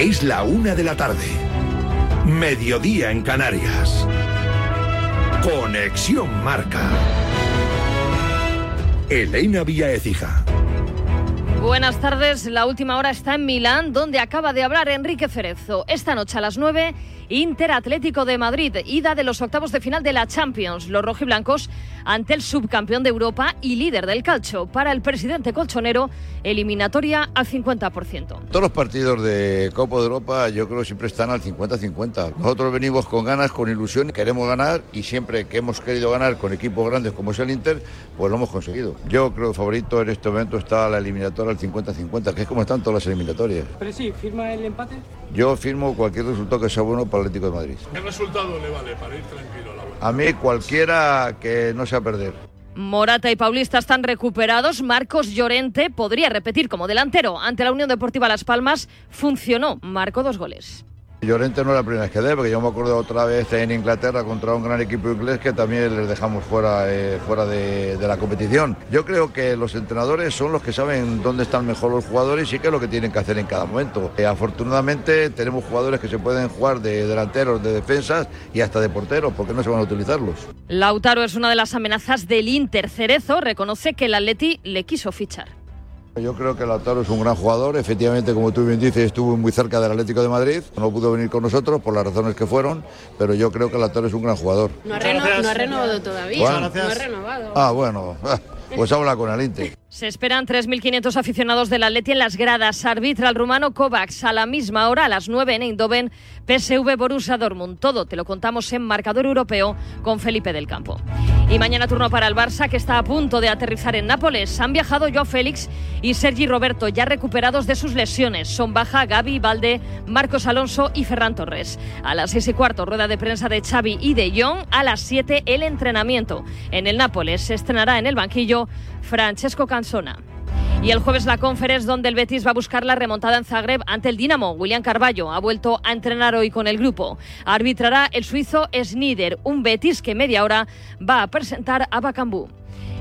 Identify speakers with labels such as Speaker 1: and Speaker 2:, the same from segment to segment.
Speaker 1: Es la una de la tarde. Mediodía en Canarias. Conexión Marca. Elena Vía Ecija.
Speaker 2: Buenas tardes. La última hora está en Milán, donde acaba de hablar Enrique Cerezo. Esta noche a las 9, Inter Atlético de Madrid, ida de los octavos de final de la Champions. Los rojiblancos ante el subcampeón de Europa y líder del calcio. Para el presidente colchonero, eliminatoria al 50%.
Speaker 3: Todos los partidos de Copa de Europa yo creo siempre están al 50-50. Nosotros venimos con ganas, con ilusión, queremos ganar y siempre que hemos querido ganar con equipos grandes como es el Inter, pues lo hemos conseguido. Yo creo que favorito en este momento está la eliminatoria al 50-50, que es como están todas las eliminatorias.
Speaker 4: Pero sí, ¿firma el empate?
Speaker 3: Yo firmo cualquier resultado que sea bueno para el Atlético de Madrid.
Speaker 5: ¿Qué resultado le vale para ir tranquilo a la vuelta?
Speaker 3: A mí cualquiera que no sea perder.
Speaker 2: Morata y Paulista están recuperados. Marcos Llorente podría repetir como delantero ante la Unión Deportiva Las Palmas. Funcionó, marcó dos goles.
Speaker 3: Llorente no es la primera vez que dé, porque yo me acuerdo otra vez en Inglaterra contra un gran equipo inglés que también les dejamos fuera, eh, fuera de, de la competición. Yo creo que los entrenadores son los que saben dónde están mejor los jugadores y qué es lo que tienen que hacer en cada momento. Eh, afortunadamente tenemos jugadores que se pueden jugar de delanteros, de defensas y hasta de porteros, porque no se van a utilizarlos.
Speaker 2: Lautaro es una de las amenazas del Inter. Cerezo reconoce que el Atleti le quiso fichar.
Speaker 3: Yo creo que Lautaro es un gran jugador, efectivamente, como tú bien dices, estuvo muy cerca del Atlético de Madrid, no pudo venir con nosotros por las razones que fueron, pero yo creo que Lautaro es un gran jugador.
Speaker 6: No ha, reno no ha renovado todavía,
Speaker 3: Bueno.
Speaker 6: no ha renovado.
Speaker 3: Ah, bueno, pues habla con el Inter.
Speaker 2: Se esperan 3.500 aficionados del Atleti en las gradas. Arbitra el rumano Kovacs a la misma hora, a las 9 en Eindhoven, PSV Borussia Dortmund. Todo te lo contamos en Marcador Europeo con Felipe del Campo. Y mañana turno para el Barça, que está a punto de aterrizar en Nápoles. Han viajado Joao Félix y Sergi Roberto, ya recuperados de sus lesiones. Son baja Gaby, Valde, Marcos Alonso y Ferran Torres. A las 6 y cuarto, rueda de prensa de Xavi y de Jong. A las 7, el entrenamiento. En el Nápoles se estrenará en el banquillo Francesco Cansona. Y el jueves la conference donde el Betis va a buscar la remontada en Zagreb ante el Dinamo. William Carballo ha vuelto a entrenar hoy con el grupo. Arbitrará el suizo Snider, un Betis que media hora va a presentar a Bacambú.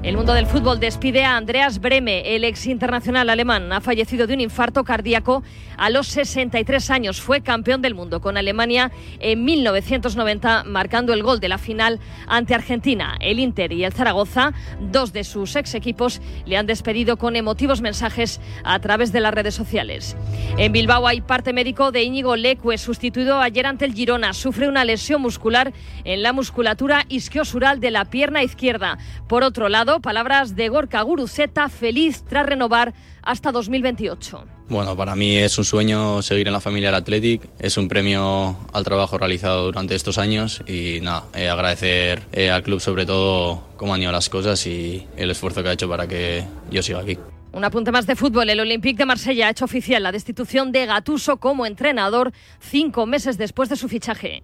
Speaker 2: El mundo del fútbol despide a Andreas Breme, el ex internacional alemán. Ha fallecido de un infarto cardíaco a los 63 años. Fue campeón del mundo con Alemania en 1990, marcando el gol de la final ante Argentina. El Inter y el Zaragoza, dos de sus ex equipos, le han despedido con emotivos mensajes a través de las redes sociales. En Bilbao hay parte médico de Íñigo Leque, sustituido ayer ante el Girona. Sufre una lesión muscular en la musculatura isquiosural de la pierna izquierda. Por otro lado, palabras de Gorka Guruzeta, feliz tras renovar hasta 2028.
Speaker 7: Bueno, para mí es un sueño seguir en la familia del Athletic, es un premio al trabajo realizado durante estos años y nada, eh, agradecer eh, al club sobre todo cómo han ido las cosas y el esfuerzo que ha hecho para que yo siga aquí.
Speaker 2: Un apunte más de fútbol. El Olympique de Marsella ha hecho oficial la destitución de Gatuso como entrenador cinco meses después de su fichaje.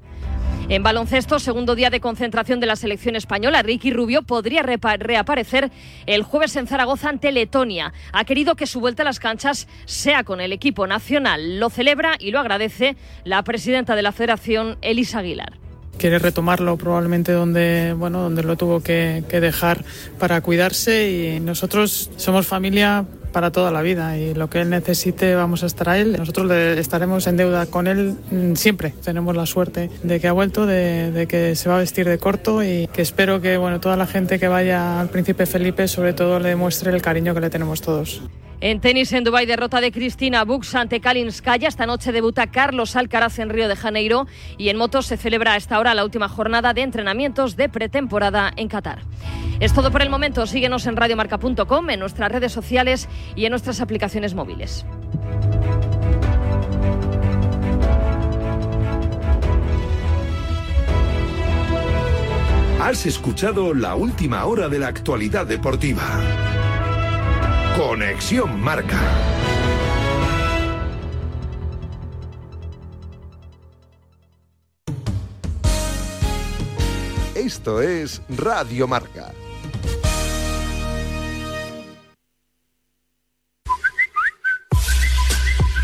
Speaker 2: En baloncesto, segundo día de concentración de la selección española, Ricky Rubio podría reaparecer el jueves en Zaragoza ante Letonia. Ha querido que su vuelta a las canchas sea con el equipo nacional. Lo celebra y lo agradece la presidenta de la federación, Elisa Aguilar
Speaker 8: quiere retomarlo probablemente donde bueno donde lo tuvo que, dejar para cuidarse y nosotros somos familia para toda la vida y lo que él necesite vamos a estar a él. Nosotros le estaremos en deuda con él siempre. Tenemos la suerte de que ha vuelto de, de, que se va a vestir de corto y que espero que bueno toda la gente que vaya al príncipe Felipe sobre todo le demuestre el cariño que le tenemos todos
Speaker 2: en tenis en Dubái, derrota de Cristina Bux ante Kalinskaya. Esta noche debuta Carlos Alcaraz en Río de Janeiro. Y en motos se celebra a esta hora la última jornada de entrenamientos de pretemporada en Qatar. Es todo por el momento. Síguenos en radiomarca.com, en nuestras redes sociales y en nuestras aplicaciones móviles.
Speaker 1: Has escuchado la última hora de la actualidad deportiva. Conexión Marca. Esto es Radio Marca.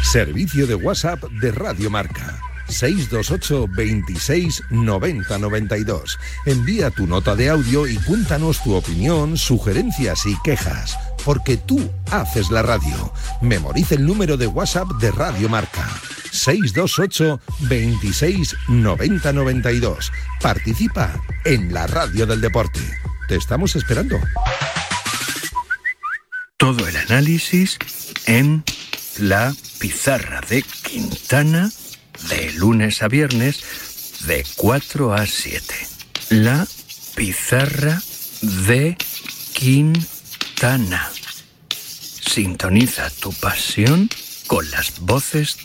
Speaker 1: Servicio de WhatsApp de Radio Marca. 628 26 90 92. Envía tu nota de audio y cuéntanos tu opinión, sugerencias y quejas. Porque tú haces la radio. Memoriza el número de WhatsApp de Radio Marca. 628 26 90 92. Participa en la radio del deporte. Te estamos esperando.
Speaker 4: Todo el análisis en la pizarra de Quintana de lunes a viernes de 4 a 7. La pizarra de Quintana. Sintoniza tu pasión con las voces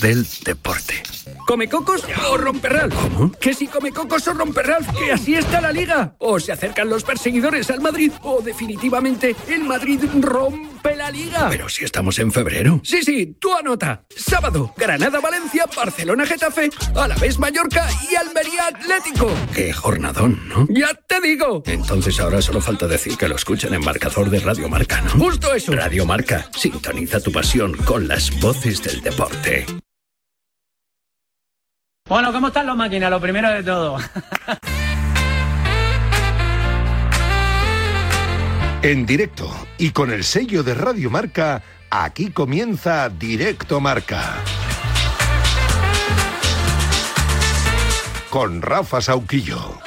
Speaker 4: del deporte.
Speaker 9: ¿Come cocos o romperral?
Speaker 4: ¿Cómo?
Speaker 9: Que si come cocos o romperral, que así está la liga. O se acercan los perseguidores al Madrid, o definitivamente el Madrid rompe la liga.
Speaker 4: Pero si estamos en febrero.
Speaker 9: Sí, sí, tú anota. Sábado, Granada-Valencia, Barcelona-Getafe, Alavés Mallorca y Almería Atlético.
Speaker 4: Qué jornadón, ¿no?
Speaker 9: ¡Ya te digo!
Speaker 4: Entonces ahora solo falta decir que lo escuchen en marcador de Radio Marca, ¿no?
Speaker 9: Justo eso.
Speaker 4: Radio Marca, sintoniza tu pasión con las voces del deporte.
Speaker 10: Bueno, ¿cómo están las máquinas? Lo primero de todo.
Speaker 1: En directo y con el sello de Radio Marca, aquí comienza Directo Marca. Con Rafa Sauquillo.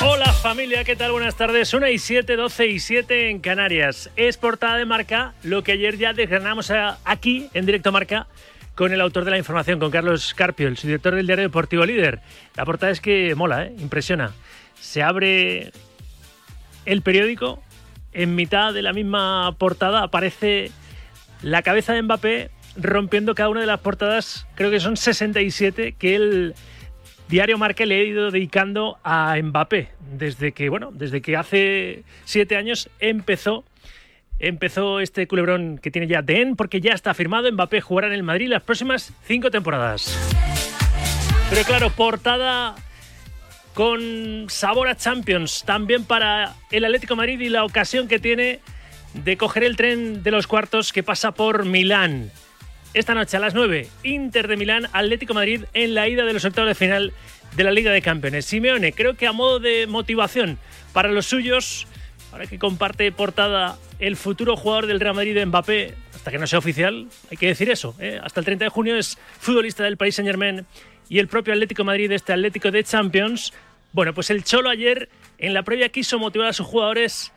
Speaker 11: Hola familia, ¿qué tal? Buenas tardes. 1 y 7, 12 y 7 en Canarias. Es portada de marca lo que ayer ya desgranamos a- aquí en directo marca con el autor de la información, con Carlos Carpio, el subdirector del diario Deportivo Líder. La portada es que mola, ¿eh? impresiona. Se abre el periódico, en mitad de la misma portada aparece la cabeza de Mbappé rompiendo cada una de las portadas, creo que son 67, que el diario Marca le ha ido dedicando a Mbappé desde que, bueno, desde que hace siete años empezó empezó este culebrón que tiene ya DEN porque ya está firmado. Mbappé jugará en el Madrid las próximas cinco temporadas. Pero claro, portada con sabor a Champions también para el Atlético Madrid y la ocasión que tiene de coger el tren de los cuartos que pasa por Milán. Esta noche a las 9, Inter de Milán, Atlético Madrid en la ida de los octavos de final de la Liga de Campeones. Simeone, creo que a modo de motivación para los suyos, ahora que comparte portada el futuro jugador del Real Madrid, Mbappé, hasta que no sea oficial, hay que decir eso, ¿eh? hasta el 30 de junio es futbolista del Paris Saint Germain y el propio Atlético Madrid, este Atlético de Champions. Bueno, pues el Cholo ayer en la previa quiso motivar a sus jugadores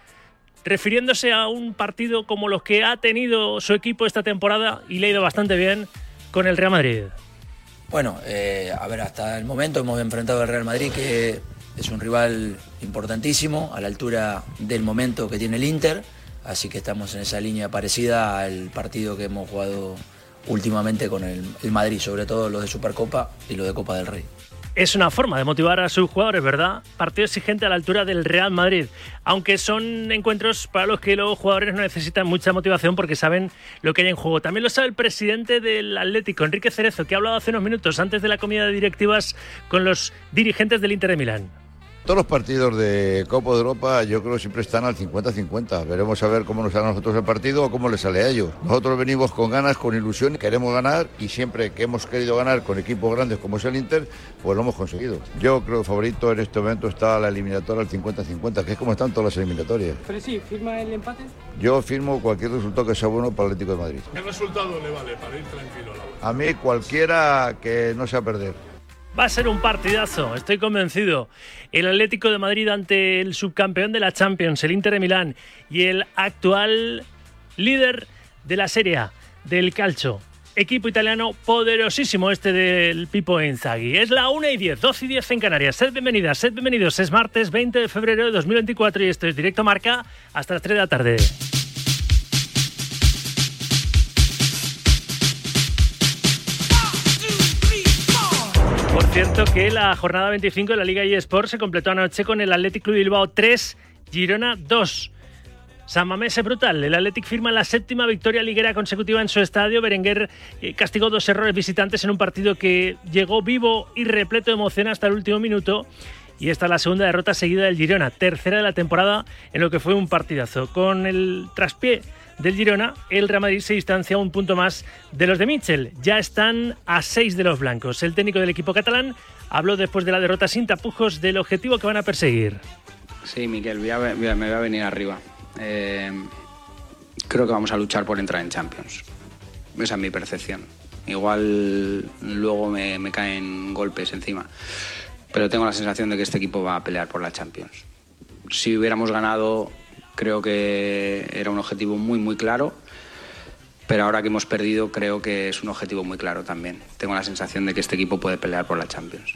Speaker 11: refiriéndose a un partido como los que ha tenido su equipo esta temporada y le ha ido bastante bien con el Real Madrid.
Speaker 12: Bueno, eh, a ver, hasta el momento hemos enfrentado al Real Madrid, que es un rival importantísimo, a la altura del momento que tiene el Inter, así que estamos en esa línea parecida al partido que hemos jugado últimamente con el, el Madrid, sobre todo los de Supercopa y los de Copa del Rey.
Speaker 11: Es una forma de motivar a sus jugadores, ¿verdad? Partido exigente a la altura del Real Madrid. Aunque son encuentros para los que los jugadores no necesitan mucha motivación porque saben lo que hay en juego. También lo sabe el presidente del Atlético, Enrique Cerezo, que ha hablado hace unos minutos antes de la comida de directivas con los dirigentes del Inter de Milán.
Speaker 3: Todos los partidos de Copa de Europa yo creo que siempre están al 50-50. Veremos a ver cómo nos sale a nosotros el partido o cómo les sale a ellos. Nosotros venimos con ganas, con ilusión, queremos ganar y siempre que hemos querido ganar con equipos grandes como es el Inter, pues lo hemos conseguido. Yo creo que favorito en este momento está la eliminatoria al 50-50, que es como están todas las eliminatorias.
Speaker 10: Fresi, ¿firma el empate?
Speaker 3: Yo firmo cualquier resultado que sea bueno para el Atlético de Madrid.
Speaker 5: ¿Qué resultado le vale para ir tranquilo a la vuelta?
Speaker 3: A mí cualquiera que no sea perder.
Speaker 11: Va a ser un partidazo, estoy convencido. El Atlético de Madrid ante el subcampeón de la Champions, el Inter de Milán, y el actual líder de la Serie A, del Calcio. Equipo italiano poderosísimo este del Pipo Inzaghi. Es la 1 y 10, 2 y 10 en Canarias. Sed bienvenidas, sed bienvenidos. Es martes 20 de febrero de 2024 y esto es Directo Marca hasta las 3 de la tarde. Cierto que la jornada 25 de la Liga eSport se completó anoche con el Athletic Club Bilbao 3, Girona 2. San Mamés es brutal. El Athletic firma la séptima victoria liguera consecutiva en su estadio. Berenguer eh, castigó dos errores visitantes en un partido que llegó vivo y repleto de emoción hasta el último minuto. Y esta es la segunda derrota seguida del Girona, tercera de la temporada en lo que fue un partidazo. Con el traspié del Girona, el Real Madrid se distancia un punto más de los de Mitchell. Ya están a seis de los blancos. El técnico del equipo catalán habló después de la derrota sin tapujos del objetivo que van a perseguir.
Speaker 13: Sí, Miquel, me voy a venir arriba. Eh, creo que vamos a luchar por entrar en Champions. Esa es mi percepción. Igual luego me, caen golpes encima. Pero tengo la sensación de que este equipo va a pelear por la Champions. Si hubiéramos ganado, creo que era un objetivo muy, muy claro. Pero ahora que hemos perdido, creo que es un objetivo muy claro también. Tengo la sensación de que este equipo puede pelear por la Champions.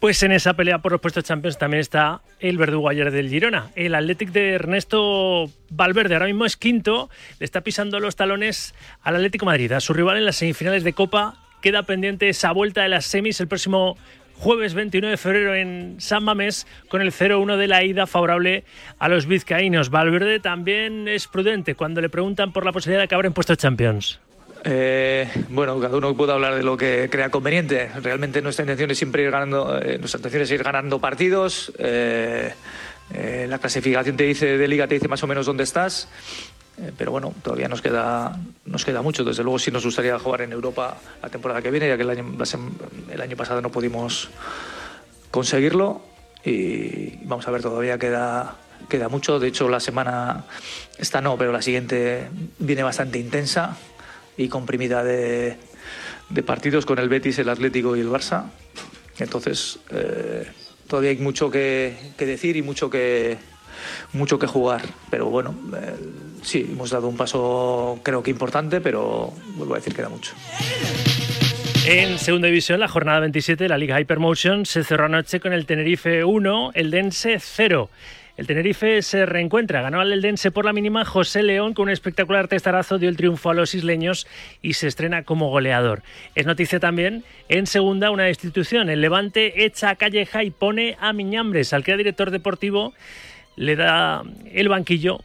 Speaker 11: Pues en esa pelea por los puestos Champions también está el verdugo ayer del Girona. El Athletic de Ernesto Valverde ahora mismo es quinto, le está pisando los talones al Atlético Madrid, a su rival en las semifinales de Copa. Queda pendiente esa vuelta de las semis el próximo jueves 21 de febrero en San Mamés con el 0-1 de la ida favorable a los vizcaínos. Valverde también es prudente cuando le preguntan por la posibilidad de acabar en puestos Champions.
Speaker 14: Eh, bueno, cada uno puede hablar de lo que crea conveniente. Realmente nuestra intención es siempre ir ganando, eh, nuestra intención es ir ganando partidos. Eh, la clasificación te dice de liga te dice más o menos dónde estás. Pero bueno, todavía nos queda, nos queda mucho. Desde luego sí nos gustaría jugar en Europa la temporada que viene, ya que el año, el año pasado no pudimos conseguirlo. Y vamos a ver, todavía queda, queda mucho. De hecho, la semana, esta no, pero la siguiente viene bastante intensa y comprimida de, partidos con el Betis, el Atlético y el Barça. Entonces, eh, todavía hay mucho que, decir y mucho que, mucho que jugar. Pero bueno, eh, sí, hemos dado un paso creo que importante, pero vuelvo a decir que da mucho.
Speaker 11: En segunda división, la jornada 27 de la Liga Hypermotion se cerró anoche con el Tenerife 1, el Dense 0. El Tenerife se reencuentra, ganó al Eldense por la mínima. José León, con un espectacular testarazo, dio el triunfo a los isleños y se estrena como goleador. Es noticia también en segunda una destitución. El Levante echa a Calleja y pone a Miñambres, al que director deportivo, le da el banquillo,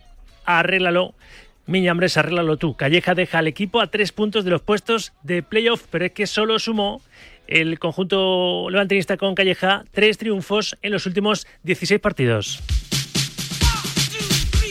Speaker 11: arréglalo. Miñambres, arréglalo tú. Calleja deja al equipo a tres puntos de los puestos de playoff, pero es que solo sumó el conjunto levantinista con Calleja tres triunfos en los últimos 16 partidos.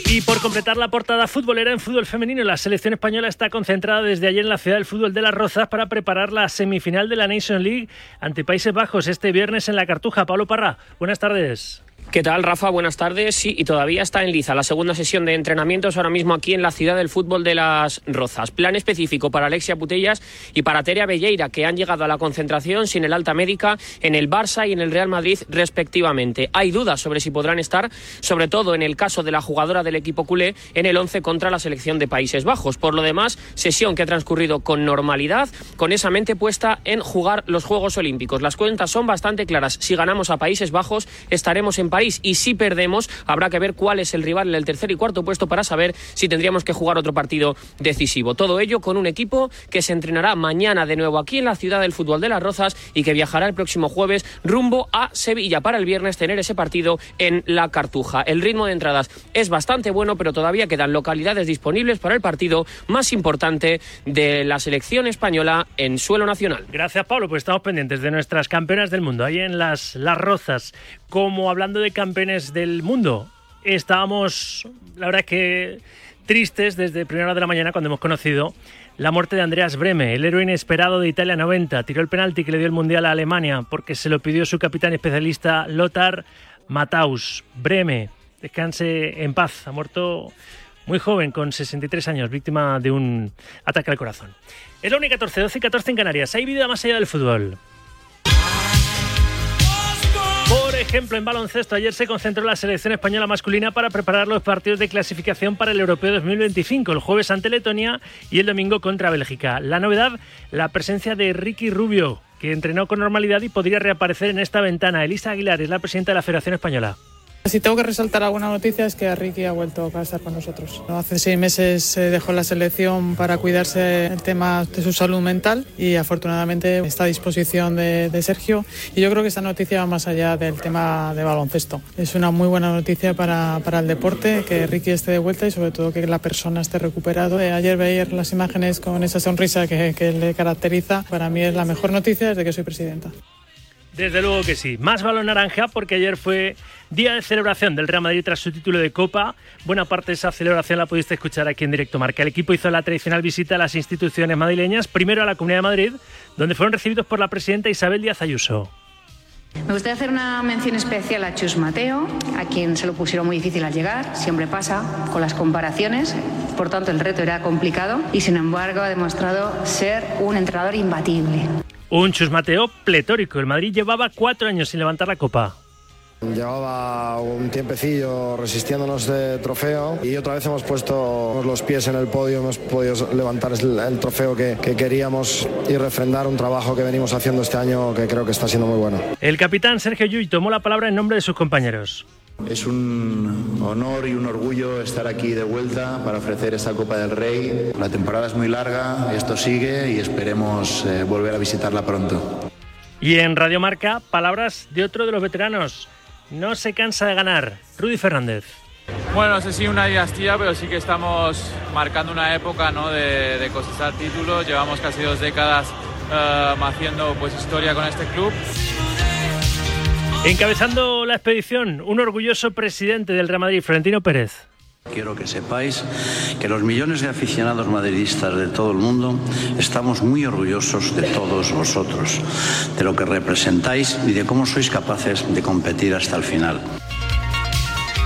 Speaker 11: Y por completar la portada futbolera en fútbol femenino, la selección española está concentrada desde ayer en la ciudad del fútbol de Las Rozas para preparar la semifinal de la Nation League ante Países Bajos este viernes en la Cartuja. Pablo Parra, buenas tardes.
Speaker 15: ¿Qué tal, Rafa? Buenas tardes. Sí, y todavía está en liza la segunda sesión de entrenamientos ahora mismo aquí en la ciudad del fútbol de las Rozas. Plan específico para Alexia Putellas y para Terea Belleira, que han llegado a la concentración sin el alta médica en el Barça y en el Real Madrid, respectivamente. Hay dudas sobre si podrán estar, sobre todo en el caso de la jugadora del equipo culé, en el 11 contra la selección de Países Bajos. Por lo demás, sesión que ha transcurrido con normalidad, con esa mente puesta en jugar los Juegos Olímpicos. Las cuentas son bastante claras. Si ganamos a Países Bajos, estaremos en y si perdemos, habrá que ver cuál es el rival en el tercer y cuarto puesto para saber si tendríamos que jugar otro partido decisivo. Todo ello con un equipo que se entrenará mañana de nuevo aquí en la ciudad del fútbol de las Rozas y que viajará el próximo jueves rumbo a Sevilla para el viernes tener ese partido en la Cartuja. El ritmo de entradas es bastante bueno, pero todavía quedan localidades disponibles para el partido más importante de la selección española en suelo nacional.
Speaker 11: Gracias, Pablo. Pues estamos pendientes de nuestras campeonas del mundo ahí en las, las Rozas. Como hablando de campeones del mundo. Estábamos, la verdad es que tristes desde primera hora de la mañana cuando hemos conocido la muerte de Andreas Breme, el héroe inesperado de Italia 90. Tiró el penalti que le dio el Mundial a Alemania porque se lo pidió su capitán especialista Lothar Matthaus. Breme, descanse en paz. Ha muerto muy joven, con 63 años, víctima de un ataque al corazón. Es la única 14, 12 y 14 en Canarias. Hay vida más allá del fútbol. Ejemplo, en baloncesto, ayer se concentró la selección española masculina para preparar los partidos de clasificación para el Europeo 2025, el jueves ante Letonia y el domingo contra Bélgica. La novedad, la presencia de Ricky Rubio, que entrenó con normalidad y podría reaparecer en esta ventana. Elisa Aguilar es la presidenta de la Federación Española
Speaker 8: Si tengo que resaltar alguna noticia es que Ricky ha vuelto a estar con nosotros. Hace seis meses se dejó la selección para cuidarse el tema de su salud mental y afortunadamente está a disposición de, de Sergio. Y yo creo que esta noticia va más allá del tema de baloncesto. Es una muy buena noticia para, para el deporte, que Ricky esté de vuelta y sobre todo que la persona esté recuperado. Eh, ayer veía las imágenes con esa sonrisa que, que le caracteriza. Para mí es la mejor noticia desde que soy presidenta.
Speaker 11: Desde luego que sí. Más balón naranja porque ayer fue día de celebración del Real Madrid tras su título de Copa. Buena parte de esa celebración la pudiste escuchar aquí en directo marca. El equipo hizo la tradicional visita a las instituciones madrileñas, primero a la Comunidad de Madrid, donde fueron recibidos por la presidenta Isabel Díaz Ayuso.
Speaker 16: Me gustaría hacer una mención especial a Chus Mateo, a quien se lo pusieron muy difícil al llegar, siempre pasa con las comparaciones, por tanto el reto era complicado y sin embargo ha demostrado ser un entrenador imbatible.
Speaker 11: Un Chus Mateo pletórico. El Madrid llevaba cuatro años sin levantar la copa.
Speaker 17: Llevaba un tiempecillo resistiéndonos de trofeo y otra vez hemos puesto los pies en el podio, hemos podido levantar el, trofeo que, que, queríamos y refrendar un trabajo que venimos haciendo este año que creo que está siendo muy bueno.
Speaker 11: El capitán Sergio Llull tomó la palabra en nombre de sus compañeros.
Speaker 18: Es un honor y un orgullo estar aquí de vuelta para ofrecer esta Copa del Rey. La temporada es muy larga, esto sigue y esperemos eh, volver a visitarla pronto.
Speaker 11: Y en Radio Marca, palabras de otro de los veteranos. No se cansa de ganar. Rudy Fernández.
Speaker 19: Bueno, no sé si una dinastía, pero sí que estamos marcando una época ¿no? de, de cosechar títulos. Llevamos casi dos décadas uh, haciendo pues, historia con este club.
Speaker 11: Encabezando la expedición, un orgulloso presidente del Real Madrid, Florentino Pérez.
Speaker 20: Quiero que sepáis que los millones de aficionados madridistas de todo el mundo estamos muy orgullosos de todos vosotros, de lo que representáis y de cómo sois capaces de competir hasta el final.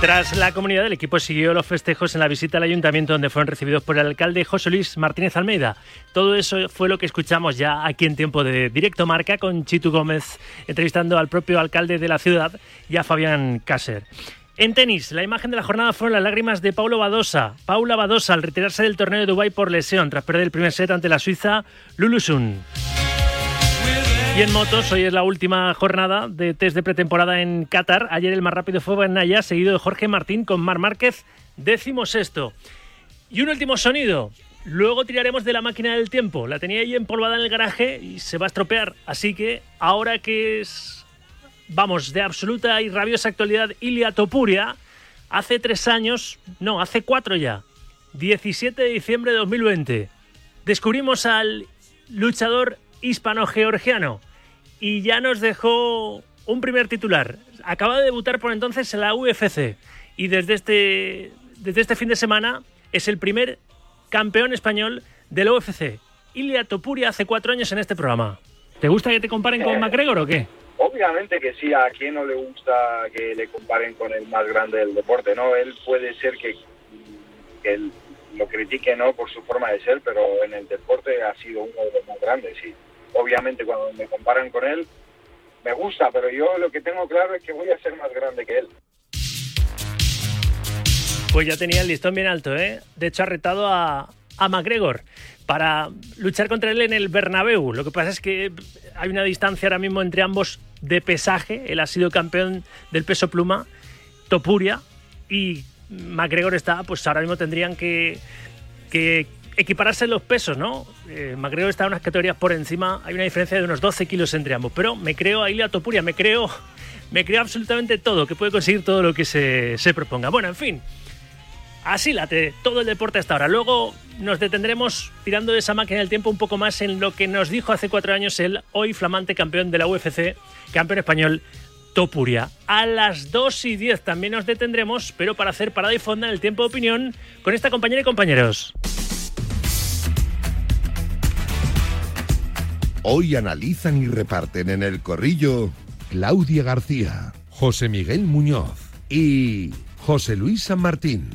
Speaker 11: Tras la comunidad, el equipo siguió los festejos en la visita al ayuntamiento donde fueron recibidos por el alcalde José Luis Martínez Almeida. Todo eso fue lo que escuchamos ya aquí en tiempo de directo marca con Chitu Gómez entrevistando al propio alcalde de la ciudad y a Fabián Cácer. En tenis, la imagen de la jornada fueron las lágrimas de Paulo Badosa. Paula Badosa al retirarse del torneo de Dubái por lesión tras perder el primer set ante la suiza Lulusun. Y en motos, hoy es la última jornada de test de pretemporada en Qatar. Ayer el más rápido fue Benaya, seguido de Jorge Martín con Mar Márquez, décimo. Y un último sonido. Luego tiraremos de la máquina del tiempo. La tenía ahí empolvada en el garaje y se va a estropear. Así que ahora que es, vamos, de absoluta y rabiosa actualidad, Ilia Topuria, hace tres años, no, hace cuatro ya, 17 de diciembre de 2020, descubrimos al luchador hispano-georgiano y ya nos dejó un primer titular. Acaba de debutar por entonces en la UFC y desde este, desde este fin de semana es el primer campeón español del UFC. Ilia Topuria hace cuatro años en este programa. ¿Te gusta que te comparen con McGregor o qué?
Speaker 21: Obviamente que sí, a quien no le gusta que le comparen con el más grande del deporte, ¿no? Él puede ser que, que lo critique, ¿no? Por su forma de ser, pero en el deporte ha sido uno de los más grandes, sí obviamente cuando me comparan con él, me gusta, pero yo lo que tengo claro es que voy a ser más grande que él.
Speaker 11: Pues ya tenía el listón bien alto, ¿eh? De hecho, ha retado a, a McGregor para luchar contra él en el Bernabéu. Lo que pasa es que hay una distancia ahora mismo entre ambos de pesaje. Él ha sido campeón del peso pluma, Topuria, y McGregor está, pues ahora mismo tendrían que, que equipararse los pesos, ¿no? Eh, McGregor está unas categorías por encima, hay una diferencia de unos 12 kilos entre ambos, pero me creo a Ilia Topuria, me creo, me creo absolutamente todo, que puede conseguir todo lo que se, se proponga. Bueno, en fin, así late todo el deporte hasta ahora. Luego nos detendremos tirando de esa máquina del tiempo un poco más en lo que nos dijo hace cuatro años el hoy flamante campeón de la UFC, campeón español. Topuria. A las 2 y 10 también nos detendremos, pero para hacer parada y fonda en el tiempo de opinión con esta compañera y compañeros.
Speaker 1: Hoy analizan y reparten en el corrillo Claudia García, José Miguel Muñoz y José Luis San Martín.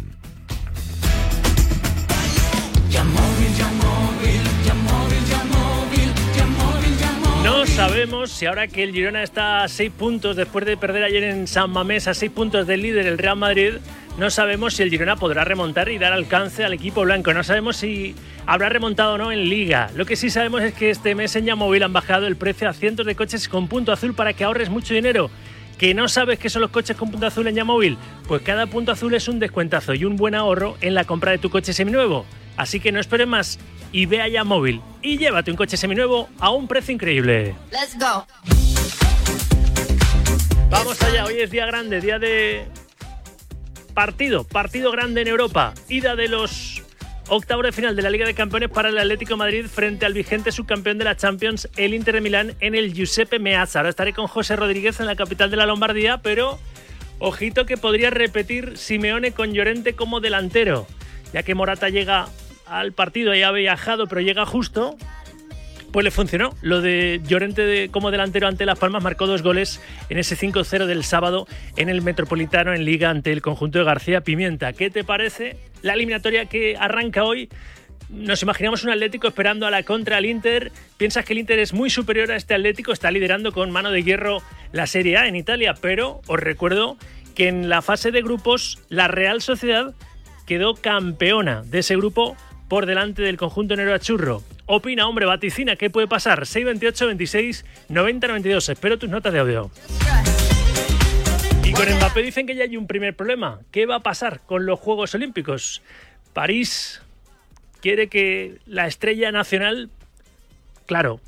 Speaker 11: No sabemos si ahora que el Girona está a 6 puntos después de perder ayer en San Mamés a 6 puntos del líder el Real Madrid, no sabemos si el Girona podrá remontar y dar alcance al equipo blanco. No sabemos si habrá remontado o no en Liga. Lo que sí sabemos es que este mes en Yamóvil han bajado el precio a cientos de coches con punto azul para que ahorres mucho dinero. ¿Que no sabes qué son los coches con punto azul en Yamóvil? Pues cada punto azul es un descuentazo y un buen ahorro en la compra de tu coche seminuevo. Así que no esperes más y ve a Yamóvil y llévate un coche seminuevo a un precio increíble.
Speaker 22: Let's go.
Speaker 11: Vamos allá, hoy es día grande, día de partido, partido grande en Europa, ida de los octavos de final de la Liga de Campeones para el Atlético Madrid frente al vigente subcampeón de la Champions, el Inter de Milán, en el Giuseppe Meazza. Ahora estaré con José Rodríguez en la capital de la Lombardía, pero ojito que podría repetir Simeone con Llorente como delantero, ya que Morata llega al partido, ya ha viajado, pero llega justo pues le funcionó. Lo de Llorente como delantero ante Las Palmas marcó dos goles en ese 5-0 del sábado en el Metropolitano en Liga ante el conjunto de García Pimienta. ¿Qué te parece la eliminatoria que arranca hoy? Nos imaginamos un Atlético esperando a la contra al Inter. ¿Piensas que el Inter es muy superior a este Atlético? Está liderando con mano de hierro la Serie A en Italia, pero os recuerdo que en la fase de grupos la Real Sociedad quedó campeona de ese grupo por delante del conjunto Nero Achurro. Opina, hombre, vaticina, ¿qué puede pasar? 628 26 90 92. Espero tus notas de audio. Y con Mbappé dicen que ya hay un primer problema. ¿Qué va a pasar con los Juegos Olímpicos? París quiere que la estrella nacional, claro,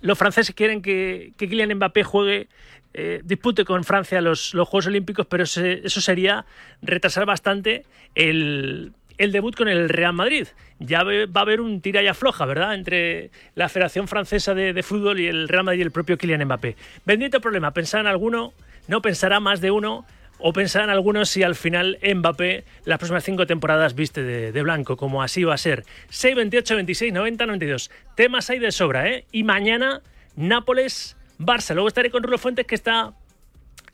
Speaker 11: los franceses quieren que, que Kylian Mbappé juegue, eh, dispute con Francia los, los Juegos Olímpicos, pero eso sería retrasar bastante el, el debut con el Real Madrid. Ya va a haber un tira y afloja, ¿verdad? Entre la Federación Francesa de, Fútbol y el Real Madrid y el propio Kylian Mbappé. Bendito problema, pensar en alguno, no pensará más de uno, o pensarán algunos si al final Mbappé las próximas cinco temporadas viste de, blanco, como así va a ser. 6, 28, 26, 90, 92. Temas hay de sobra, ¿eh? Y mañana, Nápoles, Barça. Luego estaré con Rulo Fuentes, que está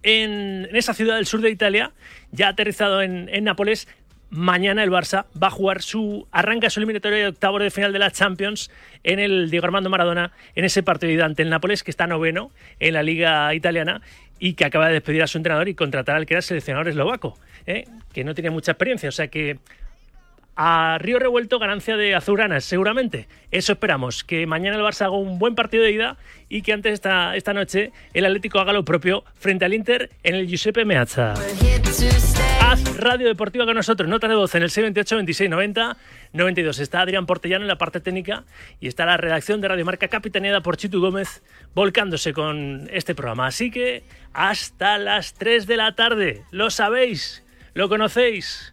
Speaker 11: en, esa ciudad del sur de Italia, ya aterrizado en Nápoles, mañana el Barça va a jugar su arranca su eliminatoria de octavos de final de la Champions en el Diego Armando Maradona en ese partido ante el Nápoles que está noveno en la liga italiana y que acaba de despedir a su entrenador y contratar al que era seleccionador eslovaco, ¿eh? que no tiene mucha experiencia, o sea que a Río Revuelto ganancia de azulgranas, seguramente. Eso esperamos, que mañana el Barça haga un buen partido de ida y que antes esta, esta noche el Atlético haga lo propio frente al Inter en el Giuseppe Meazza. Haz Radio Deportiva con nosotros, nota de voz en el 628 26 90 92. Está Adrián Portellano en la parte técnica y está la redacción de Radio Marca capitaneada por Chitu Gómez volcándose con este programa. Así que hasta las 3 de la tarde, lo sabéis, lo conocéis.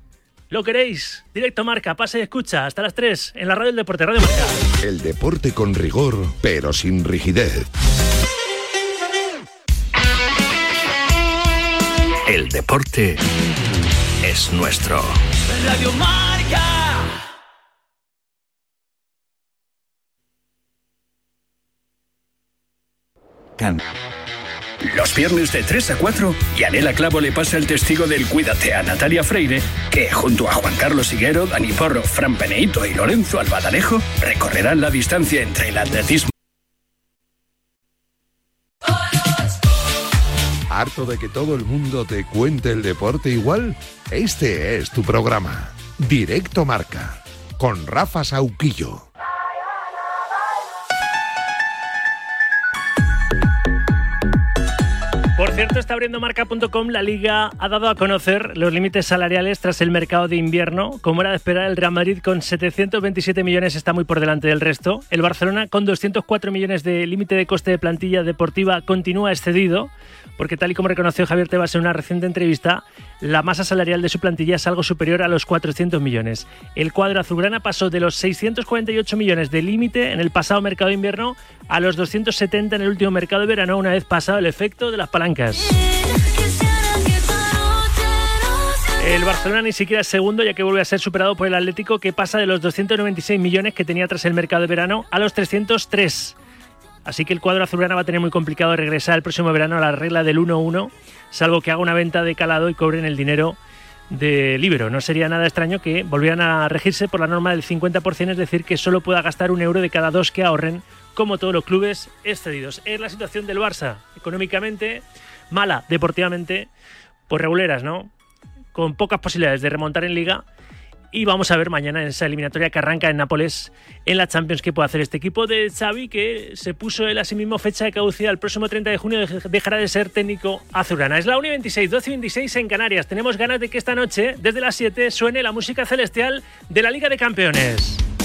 Speaker 11: ¿Lo queréis? Directo Marca, pase y escucha hasta las 3 en la radio del deporte, Radio Marca.
Speaker 1: El deporte con rigor, pero sin rigidez.
Speaker 4: El deporte es nuestro.
Speaker 22: Radio Marca.
Speaker 4: Can. Los viernes de 3 a 4, Yanela Clavo le pasa el testigo del Cuídate a Natalia Freire, que junto a Juan Carlos Higuero, Dani Porro, Fran Peneito y Lorenzo Albadanejo recorrerán la distancia entre el atletismo.
Speaker 1: ¿Harto de que todo el mundo te cuente el deporte igual? Este es tu programa. Directo Marca. Con Rafa Sauquillo.
Speaker 11: Por cierto, está abriendo marca.com. La liga ha dado a conocer los límites salariales tras el mercado de invierno. Como era de esperar, el Real Madrid con 727 millones está muy por delante del resto. El Barcelona con 204 millones de límite de coste de plantilla deportiva continúa excedido, porque tal y como reconoció Javier Tebas en una reciente entrevista, la masa salarial de su plantilla es algo superior a los 400 millones. El cuadro azulgrana pasó de los 648 millones de límite en el pasado mercado de invierno a los 270 en el último mercado de verano, una vez pasado el efecto de las palancas el Barcelona ni siquiera es segundo, ya que vuelve a ser superado por el Atlético, que pasa de los 296 millones que tenía tras el mercado de verano a los 303. Así que el cuadro azulgrana va a tener muy complicado regresar el próximo verano a la regla del 1-1, salvo que haga una venta de calado y cobren el dinero de libro. No sería nada extraño que volvieran a regirse por la norma del 50%, es decir, que solo pueda gastar un euro de cada dos que ahorren como todos los clubes excedidos. Es la situación del Barça, económicamente mala, deportivamente, pues reguleras, ¿no? Con pocas posibilidades de remontar en liga Y vamos a ver mañana en esa eliminatoria que arranca en Nápoles en la Champions qué puede hacer este equipo de Xavi que se puso él a sí mismo fecha de caducidad el próximo 30 de junio dejará de ser técnico azulgrana. Es la 1 y 26, 12 y 26 en Canarias. Tenemos ganas de que esta noche, desde las 7, suene la música celestial de la Liga de Campeones.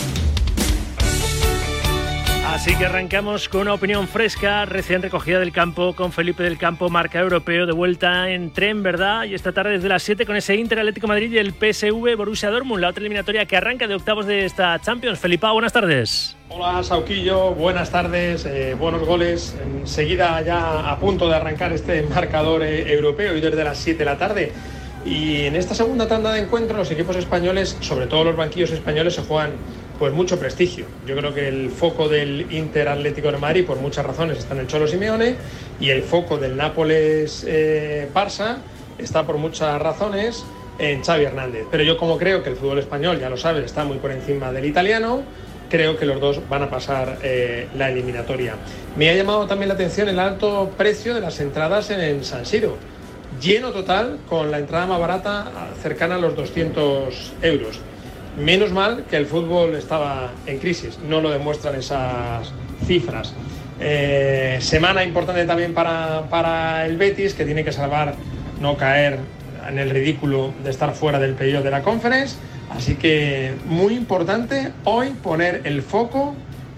Speaker 11: Así que arrancamos con una opinión fresca, recién recogida del campo, con Felipe del Campo, marca europeo, de vuelta en tren, ¿verdad? Y esta tarde desde las 7 con ese Inter Atlético Madrid y el PSV Borussia Dortmund, la otra eliminatoria que arranca de octavos de esta Champions. Felipe, buenas tardes.
Speaker 23: Hola Sauquillo, buenas tardes, eh, buenos goles. Enseguida ya a punto de arrancar este marcador eh, europeo y desde las 7 de la tarde. Y en esta segunda tanda de encuentro los equipos españoles, sobre todo los banquillos españoles, se juegan pues mucho prestigio. Yo creo que el foco del Inter Atlético de Madrid, por muchas razones, está en el Cholo Simeone y el foco del Nápoles eh, está por muchas razones en Xavi Hernández. Pero yo como creo que el fútbol español, ya lo sabes, está muy por encima del italiano, creo que los dos van a pasar eh, la eliminatoria. Me ha llamado también la atención el alto precio de las entradas en el San Siro. Lleno total, con la entrada más barata cercana a los 200 euros. Menos mal que el fútbol estaba en crisis, no lo demuestran esas cifras. Eh, semana importante también para, para, el Betis, que tiene que salvar no caer en el ridículo de estar fuera del periodo de la conference. Así que muy importante hoy poner el foco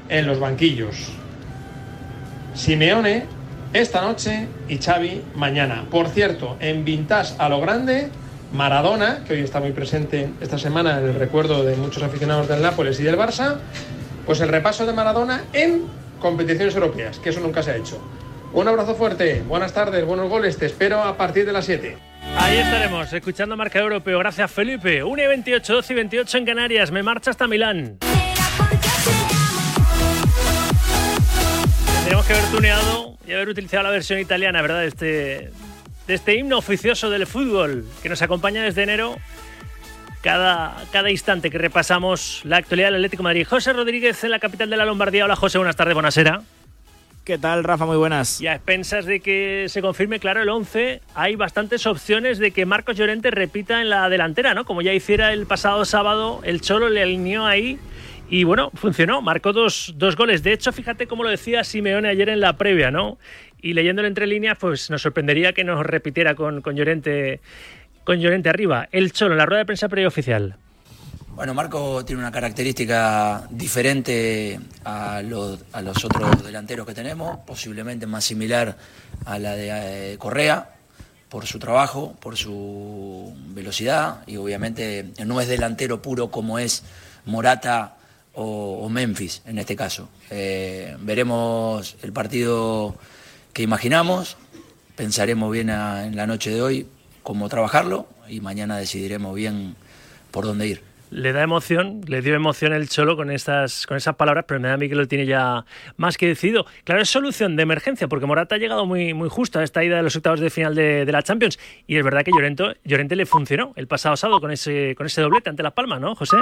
Speaker 23: en los banquillos. Simeone esta noche y Xavi mañana. Por cierto, en Vintage a lo grande Maradona, que hoy está muy presente esta semana en el recuerdo de muchos aficionados del Nápoles y del Barça, pues el repaso de Maradona en competiciones europeas, que eso nunca se ha hecho. Un abrazo fuerte, buenas tardes, buenos goles, te espero a partir de las 7.
Speaker 11: Ahí estaremos, escuchando Marca Europeo. Gracias, Felipe. 1 y 28, 12 y 28 en Canarias. Me marcha hasta Milán. Tenemos que haber tuneado y haber utilizado la versión italiana, ¿verdad? Este, de este himno oficioso del fútbol que nos acompaña desde enero cada, cada instante que repasamos la actualidad del Atlético de Madrid. José Rodríguez en la capital de la Lombardía. Hola José, buenas tardes, buenas
Speaker 24: ¿Qué tal, Rafa? Muy buenas.
Speaker 11: Y a expensas de que se confirme claro el 11, hay bastantes opciones de que Marcos Llorente repita en la delantera, ¿no? Como ya hiciera el pasado sábado, el Cholo le alineó ahí y bueno, funcionó, marcó dos, dos goles. De hecho, fíjate cómo lo decía Simeone ayer en la previa, ¿no? y leyéndolo entre líneas, pues nos sorprendería que nos repitiera con, con, Llorente, con Llorente arriba. El Cholo, en la rueda de prensa preoficial.
Speaker 12: Bueno, Marco tiene una característica diferente a los, a los otros delanteros que tenemos, posiblemente más similar a la de eh, Correa, por su trabajo, por su velocidad y obviamente no es delantero puro como es Morata o, Memphis en este caso. Eh, veremos el partido que imaginamos, pensaremos bien en la noche de hoy cómo trabajarlo y mañana decidiremos bien por dónde ir.
Speaker 11: Le da emoción, le dio emoción el Cholo con estas, con esas palabras, pero me da a mí que lo tiene ya más que decidido. Claro, es solución de emergencia, porque Morata ha llegado muy, muy justo a esta ida de los octavos de final de, la Champions. Y es verdad que Llorente, Llorente le funcionó el pasado sábado con ese, con ese doblete ante Las Palmas, ¿no, José?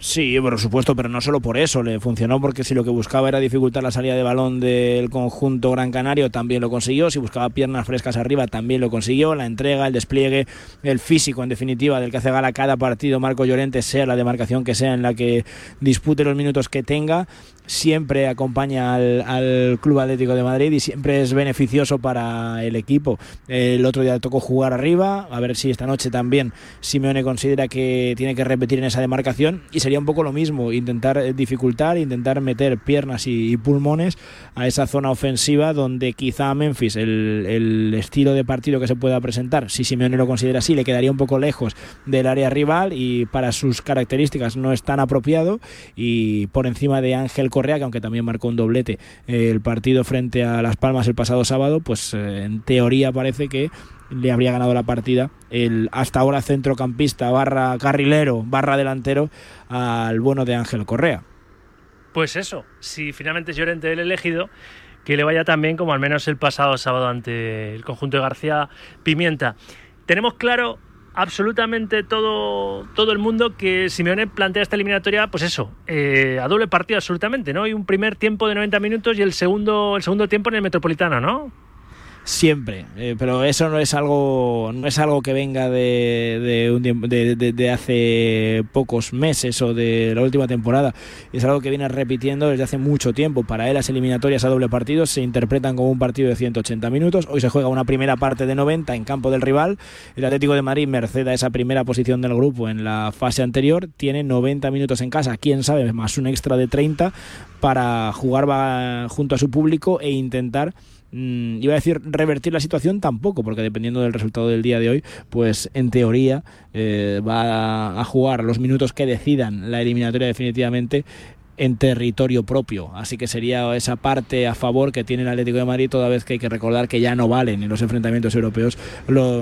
Speaker 24: Sí, por supuesto, pero no solo por eso, le funcionó porque si lo que buscaba era dificultar la salida de balón del conjunto Gran Canario, también lo consiguió, si buscaba piernas frescas arriba, también lo consiguió, la entrega, el despliegue, el físico en definitiva del que hace gala cada partido Marco Llorente, sea la demarcación que sea en la que dispute los minutos que tenga, siempre acompaña al, Club Atlético de Madrid y siempre es beneficioso para el equipo. El otro día tocó jugar arriba, a ver si esta noche también Simeone considera que tiene que repetir en esa demarcación y sería un poco lo mismo, intentar dificultar, intentar meter piernas y, pulmones a esa zona ofensiva donde quizá a Memphis el, el, estilo de partido que se pueda presentar, si Simeone lo considera así, le quedaría un poco lejos del área rival y para sus características no es tan apropiado y por encima de Ángel Correa, que aunque también marcó un doblete eh, el partido frente a Las Palmas el pasado sábado, pues eh, en teoría parece que le habría ganado la partida el hasta ahora centrocampista barra carrilero barra delantero al bueno de Ángel Correa.
Speaker 11: Pues eso, si finalmente es Llorente el elegido, que le vaya tan bien como al menos el pasado sábado ante el conjunto de García Pimienta. Tenemos claro absolutamente todo, todo el mundo que Simeone plantea esta eliminatoria, pues eso, eh, a doble partido absolutamente, ¿no? Y un primer tiempo de 90 minutos y el segundo, el segundo tiempo en el Metropolitano, ¿no?
Speaker 24: Siempre, eh, pero eso no es algo no es algo que venga de, de, un de- de- hace pocos meses o de la última temporada, es algo que viene repitiendo desde hace mucho tiempo. Para él las eliminatorias a doble partido se interpretan como un partido de 180 minutos. Hoy se juega una primera parte de 90 en campo del rival. El Atlético de Madrid, merced a esa primera posición del grupo en la fase anterior, tiene 90 minutos en casa, quién sabe, más un extra de 30 para jugar junto a su público e intentar mm, iba a decir revertir la situación tampoco, porque dependiendo del resultado del día de hoy, pues en teoría eh, va a jugar los minutos que decidan la eliminatoria definitivamente en territorio propio. Así que sería esa parte a favor que tiene el Atlético de Madrid, toda vez que hay que recordar que ya no valen en los enfrentamientos europeos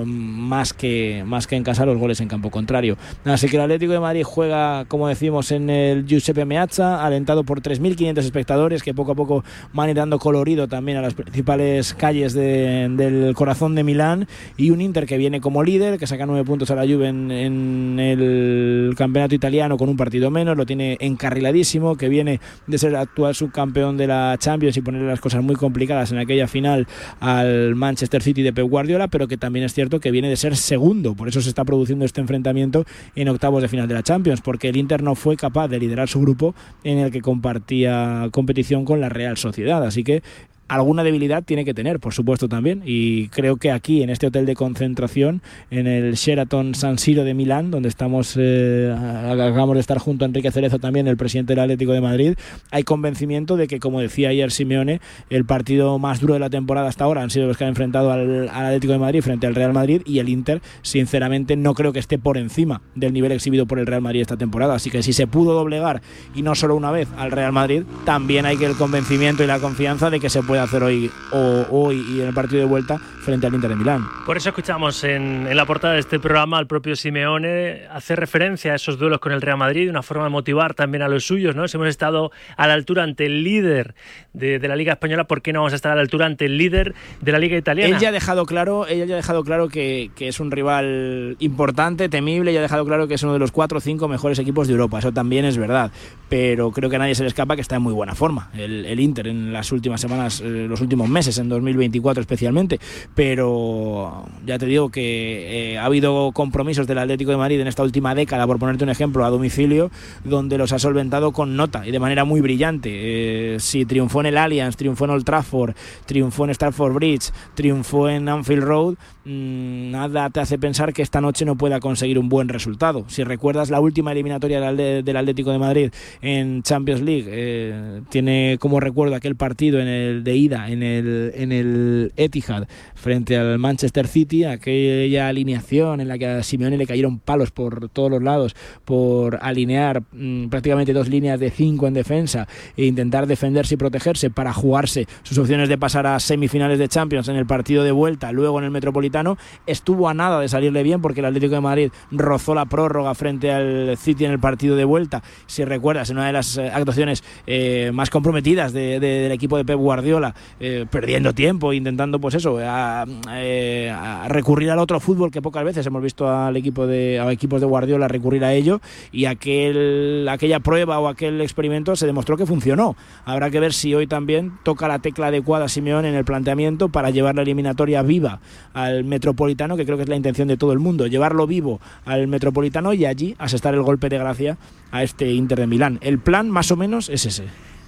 Speaker 24: más, que, más que en casa los goles en campo contrario. Así que el Atlético de Madrid juega, como decimos, en el Giuseppe Meazza, alentado por 3.500 espectadores que poco a poco van dando colorido también a las principales calles de- del corazón de Milán y un Inter que viene como líder, que saca nueve puntos a la Juve en, en el campeonato italiano con un partido menos, lo tiene encarriladísimo, viene de ser actual subcampeón de la Champions y ponerle las cosas muy complicadas en aquella final al Manchester City de Pep Guardiola, pero que también es cierto que viene de ser segundo, por eso se está produciendo este enfrentamiento en octavos de final de la Champions, porque el Inter no fue capaz de liderar su grupo en el que compartía competición con la Real Sociedad, así que alguna debilidad tiene que tener, por supuesto también, y creo que aquí en este hotel de concentración, en el Sheraton San Siro de Milán, donde estamos, eh, acabamos de estar junto a Enrique Cerezo también, el presidente del Atlético de Madrid, hay convencimiento de que, como decía ayer Simeone, el partido más duro de la temporada hasta ahora han sido los que han enfrentado al, al Atlético de Madrid frente al Real Madrid y el Inter, sinceramente, no creo que esté por encima del nivel exhibido por el Real Madrid esta temporada, así que si se pudo doblegar y no solo una vez al Real Madrid, también hay que el convencimiento y la confianza de que se puede hacer hoy o hoy y en el partido de vuelta frente al Inter de Milán.
Speaker 11: Por eso escuchamos en, en la portada de este programa al propio Simeone hacer referencia a esos duelos con el Real Madrid, una forma de motivar también a los suyos, ¿no? Si hemos estado a la altura ante el líder de, de la Liga Española, ¿por qué no vamos a estar a la altura ante el líder de la Liga Italiana?
Speaker 24: Él ya ha dejado claro, él ya ha dejado claro que, que es un rival importante, temible, y ha dejado claro que es uno de los cuatro o cinco mejores equipos de Europa. Eso también es verdad. Pero creo que a nadie se le escapa que está en muy buena forma. El, el Inter en las últimas semanas, los últimos meses, en 2024 especialmente. Pero ya te digo que eh, ha habido compromisos del Atlético de Madrid en esta última década, por ponerte un ejemplo, a domicilio, donde los ha solventado con nota y de manera muy brillante. Eh, si triunfó en el Allianz, triunfó en Old Trafford, triunfó en Stamford Bridge, triunfó en Anfield Road, mmm, nada te hace pensar que esta noche no pueda conseguir un buen resultado. Si recuerdas la última eliminatoria del Atlético de Madrid en Champions League, eh, tiene como recuerdo aquel partido en el de ida en el, en el Etihad frente al Manchester City, aquella alineación en la que a Simeone le cayeron palos por todos los lados por alinear mm, prácticamente dos líneas de cinco en defensa e intentar defenderse y protegerse para jugarse sus opciones de pasar a semifinales de Champions en el partido de vuelta, luego en el Metropolitano, estuvo a nada de salirle bien porque el Atlético de Madrid rozó la prórroga frente al City en el partido de vuelta. Si recuerdas, en una de las eh, actuaciones eh, más comprometidas de- de- del equipo de Pep Guardiola, eh, perdiendo tiempo, intentando, pues eso, a, eh, a recurrir al otro fútbol que pocas veces hemos visto al equipo de, a equipos de Guardiola recurrir a ello y aquel, aquella prueba o aquel experimento se demostró que funcionó. Habrá que ver si hoy también toca la tecla adecuada Simeone en el planteamiento para llevar la eliminatoria viva al Metropolitano, que creo que es la intención de todo el mundo, llevarlo vivo al Metropolitano y allí asestar el golpe de gracia a este Inter de Milán. El plan más o menos es ese.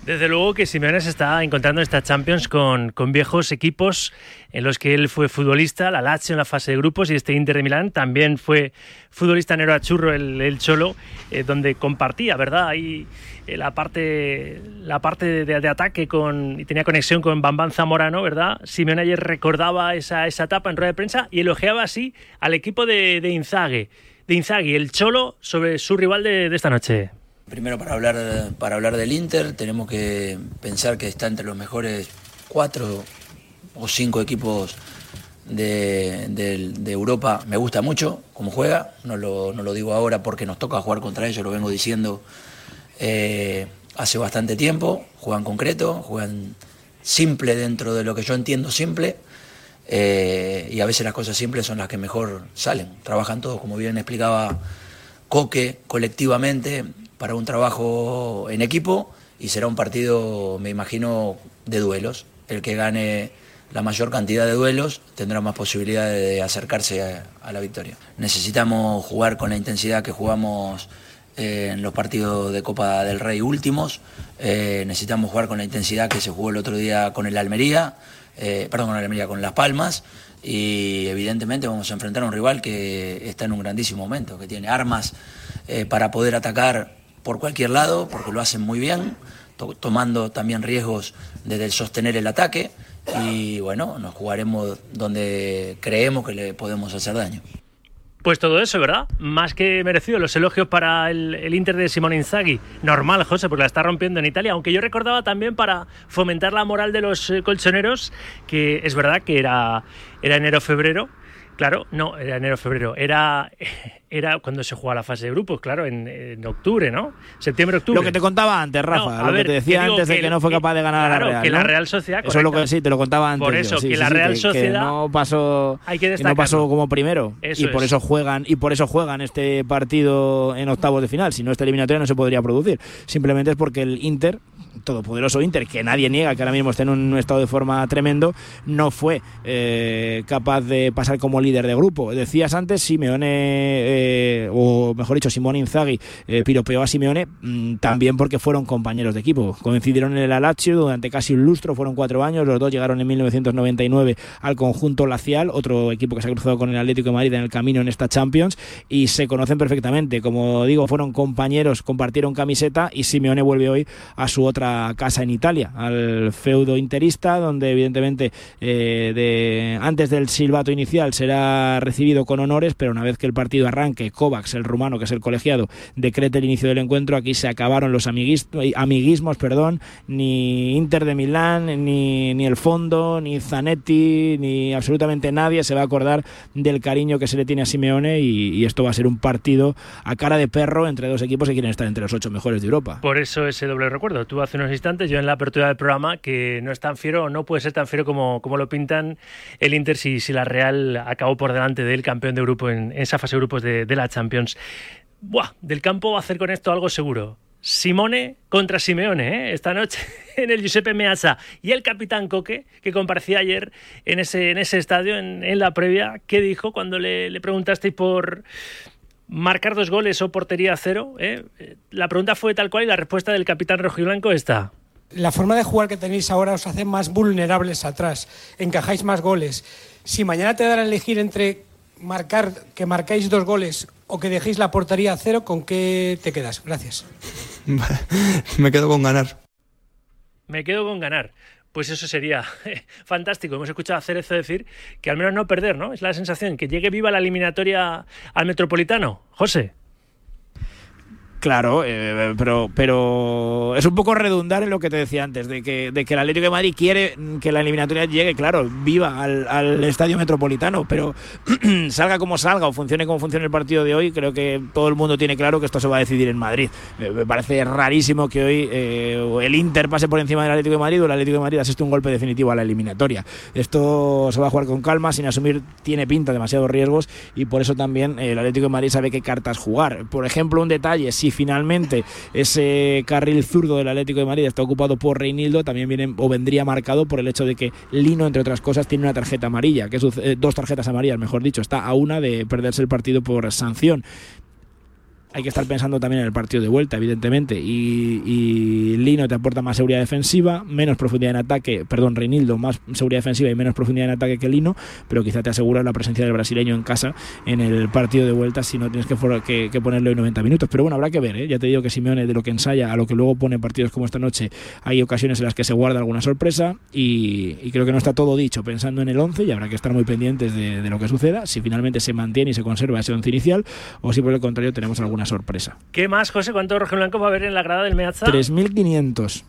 Speaker 11: Desde luego que Simeone se está encontrando en esta Champions con, con viejos equipos en los que él fue futbolista, la Lazio en la fase de grupos y este Inter de Milán también fue futbolista en Churro, el, el Cholo, eh, donde compartía, ¿verdad? Ahí eh, la parte, la parte de, ataque con, y tenía conexión con Bambán Zamorano, ¿verdad? Simeone ayer recordaba esa, esa etapa en rueda de prensa y elogiaba así al equipo de, de Inzaghi, de Inzaghi, el Cholo, sobre su rival de, de esta noche.
Speaker 12: Primero para hablar, para hablar del Inter tenemos que pensar que está entre los mejores cuatro o cinco equipos de, Europa. Me gusta mucho cómo juega, no lo, no lo digo ahora porque nos toca jugar contra ellos, lo vengo diciendo eh, hace bastante tiempo. Juegan concreto, juegan simple dentro de lo que yo entiendo simple. eh, y a veces las cosas simples son las que mejor salen. Trabajan todos, como bien explicaba Coque, colectivamente, para un trabajo en equipo y será un partido, me imagino, de duelos. El que gane la mayor cantidad de duelos tendrá más posibilidades de acercarse a, la victoria. Necesitamos jugar con la intensidad que jugamos eh, en los partidos de Copa del Rey últimos. Eh, necesitamos jugar con la intensidad que se jugó el otro día con el Almería, eh, perdón, con el Almería, con Las Palmas. Y evidentemente vamos a enfrentar a un rival que está en un grandísimo momento, que tiene armas para poder atacar por cualquier lado, porque lo hacen muy bien, to tomando también riesgos desde el sostener el ataque. Y bueno, nos jugaremos donde creemos que le podemos hacer daño.
Speaker 11: Pues todo eso, ¿verdad? Más que merecido los elogios para el, el, Inter de Simone Inzaghi. Normal, José, porque la está rompiendo en Italia. Aunque yo recordaba también para fomentar la moral de los eh, colchoneros, que es verdad que era, era enero-febrero. Claro, no, era enero-febrero. Era, era cuando se jugaba la fase de grupos, claro, en, en octubre, ¿no? Septiembre-octubre.
Speaker 24: Lo que te contaba antes, Rafa,
Speaker 11: No, a
Speaker 24: lo
Speaker 11: ver,
Speaker 24: que te decía
Speaker 11: que
Speaker 24: antes de
Speaker 11: que
Speaker 24: no fue capaz de ganar
Speaker 11: claro,
Speaker 24: a la Real.
Speaker 11: que la
Speaker 24: ¿no?
Speaker 11: Real Sociedad,
Speaker 24: Eso es lo que sí, te lo contaba antes.
Speaker 11: Por
Speaker 24: yo,
Speaker 11: eso,
Speaker 24: sí,
Speaker 11: que
Speaker 24: sí,
Speaker 11: la
Speaker 24: sí,
Speaker 11: Real
Speaker 24: que
Speaker 11: Sociedad-
Speaker 24: no pasó,
Speaker 11: Hay que
Speaker 24: no pasó como primero.
Speaker 11: Eso
Speaker 24: y por
Speaker 11: es.
Speaker 24: eso juegan y por eso juegan este partido en octavos de final. Si no, esta eliminatoria no se podría producir. Simplemente es porque el Inter todopoderoso Inter, que nadie niega que ahora mismo está en un estado de forma tremendo, no fue eh, capaz de pasar como líder de grupo. Decías antes, Simeone, eh, o mejor dicho, Simone Inzaghi, eh, piropeó a Simeone mm, también porque fueron compañeros de equipo. Coincidieron en el Alacho durante casi un lustro, fueron cuatro años, los dos llegaron en 1999 al conjunto Lacial, otro equipo que se ha cruzado con el Atlético de Madrid en el camino en esta Champions, y se conocen perfectamente. Como digo, fueron compañeros, compartieron camiseta y Simeone vuelve hoy a su otra casa en Italia, al feudo interista, donde evidentemente eh, de, antes del silbato inicial será recibido con honores, pero una vez que el partido arranque, Kovacs, el rumano, que es el colegiado, decrete el inicio del encuentro, aquí se acabaron los amiguis- amiguismos, perdón, ni Inter de Milán, ni, ni el fondo, ni Zanetti, ni absolutamente nadie se va a acordar del cariño que se le tiene a Simeone y, esto va a ser un partido a cara de perro entre dos equipos que quieren estar entre los ocho mejores de Europa.
Speaker 11: Por eso ese doble recuerdo. Tú hace unos instantes, yo en la apertura del programa, que no es tan fiero no puede ser tan fiero como, como lo pintan el Inter si, si la Real acabó por delante del campeón de grupo en, en esa fase de grupos de, de la Champions. Buah, del campo va a hacer con esto algo seguro. Simone contra Simeone, ¿eh? esta noche en el Giuseppe Meazza. Y el capitán Coque, que comparecía ayer en ese, en ese estadio, en, la previa, ¿qué dijo cuando le, le preguntasteis por marcar dos goles o portería cero? ¿eh? La pregunta fue tal cual y la respuesta del capitán rojiblanco está.
Speaker 25: La forma de jugar que tenéis ahora os hace más vulnerables atrás, encajáis más goles. Si mañana te dan a elegir entre marcar que marcáis dos goles o que dejéis la portería a cero, ¿con qué te quedas? Gracias.
Speaker 26: Me quedo con ganar.
Speaker 11: Me quedo con ganar. Pues eso sería fantástico. Hemos escuchado a Cerezo decir que al menos no perder, ¿no? Es la sensación, que llegue viva la eliminatoria al Metropolitano. José.
Speaker 24: Claro, eh, pero, pero es un poco redundar en lo que te decía antes, de que, de que el Atlético de Madrid quiere que la eliminatoria llegue, claro, viva al, estadio metropolitano, pero salga como salga o funcione como funcione el partido de hoy, creo que todo el mundo tiene claro que esto se va a decidir en Madrid. Me parece rarísimo que hoy eh, el Inter pase por encima del Atlético de Madrid o el Atlético de Madrid asiste un golpe definitivo a la eliminatoria. Esto se va a jugar con calma, sin asumir, tiene pinta demasiados riesgos y por eso también eh, el Atlético de Madrid sabe qué cartas jugar. Por ejemplo, un detalle, si finalmente ese carril zurdo del Atlético de Madrid está ocupado por Reinildo, también viene o vendría marcado por el hecho de que Lino, entre otras cosas, tiene una tarjeta amarilla, que es eh, dos tarjetas amarillas, mejor dicho, está a una de perderse el partido por sanción hay que estar pensando también en el partido de vuelta, evidentemente. Y, Lino te aporta más seguridad defensiva, menos profundidad en ataque, perdón, Reinildo, más seguridad defensiva y menos profundidad en ataque que Lino, pero quizá te aseguras la presencia del brasileño en casa en el partido de vuelta si no tienes que, que, ponerlo en 90 minutos. Pero bueno, habrá que ver, ¿eh? ya te digo que Simeone de lo que ensaya a lo que luego pone partidos como esta noche, hay ocasiones en las que se guarda alguna sorpresa y, y creo que no está todo dicho pensando en el 11 y habrá que estar muy pendientes de, de lo que suceda, si finalmente se mantiene y se conserva ese 11 inicial o si por el contrario tenemos alguna sorpresa.
Speaker 11: ¿Qué más, José? ¿Cuánto Rojo Blanco va a haber en la grada del Meazza?
Speaker 24: 3.500.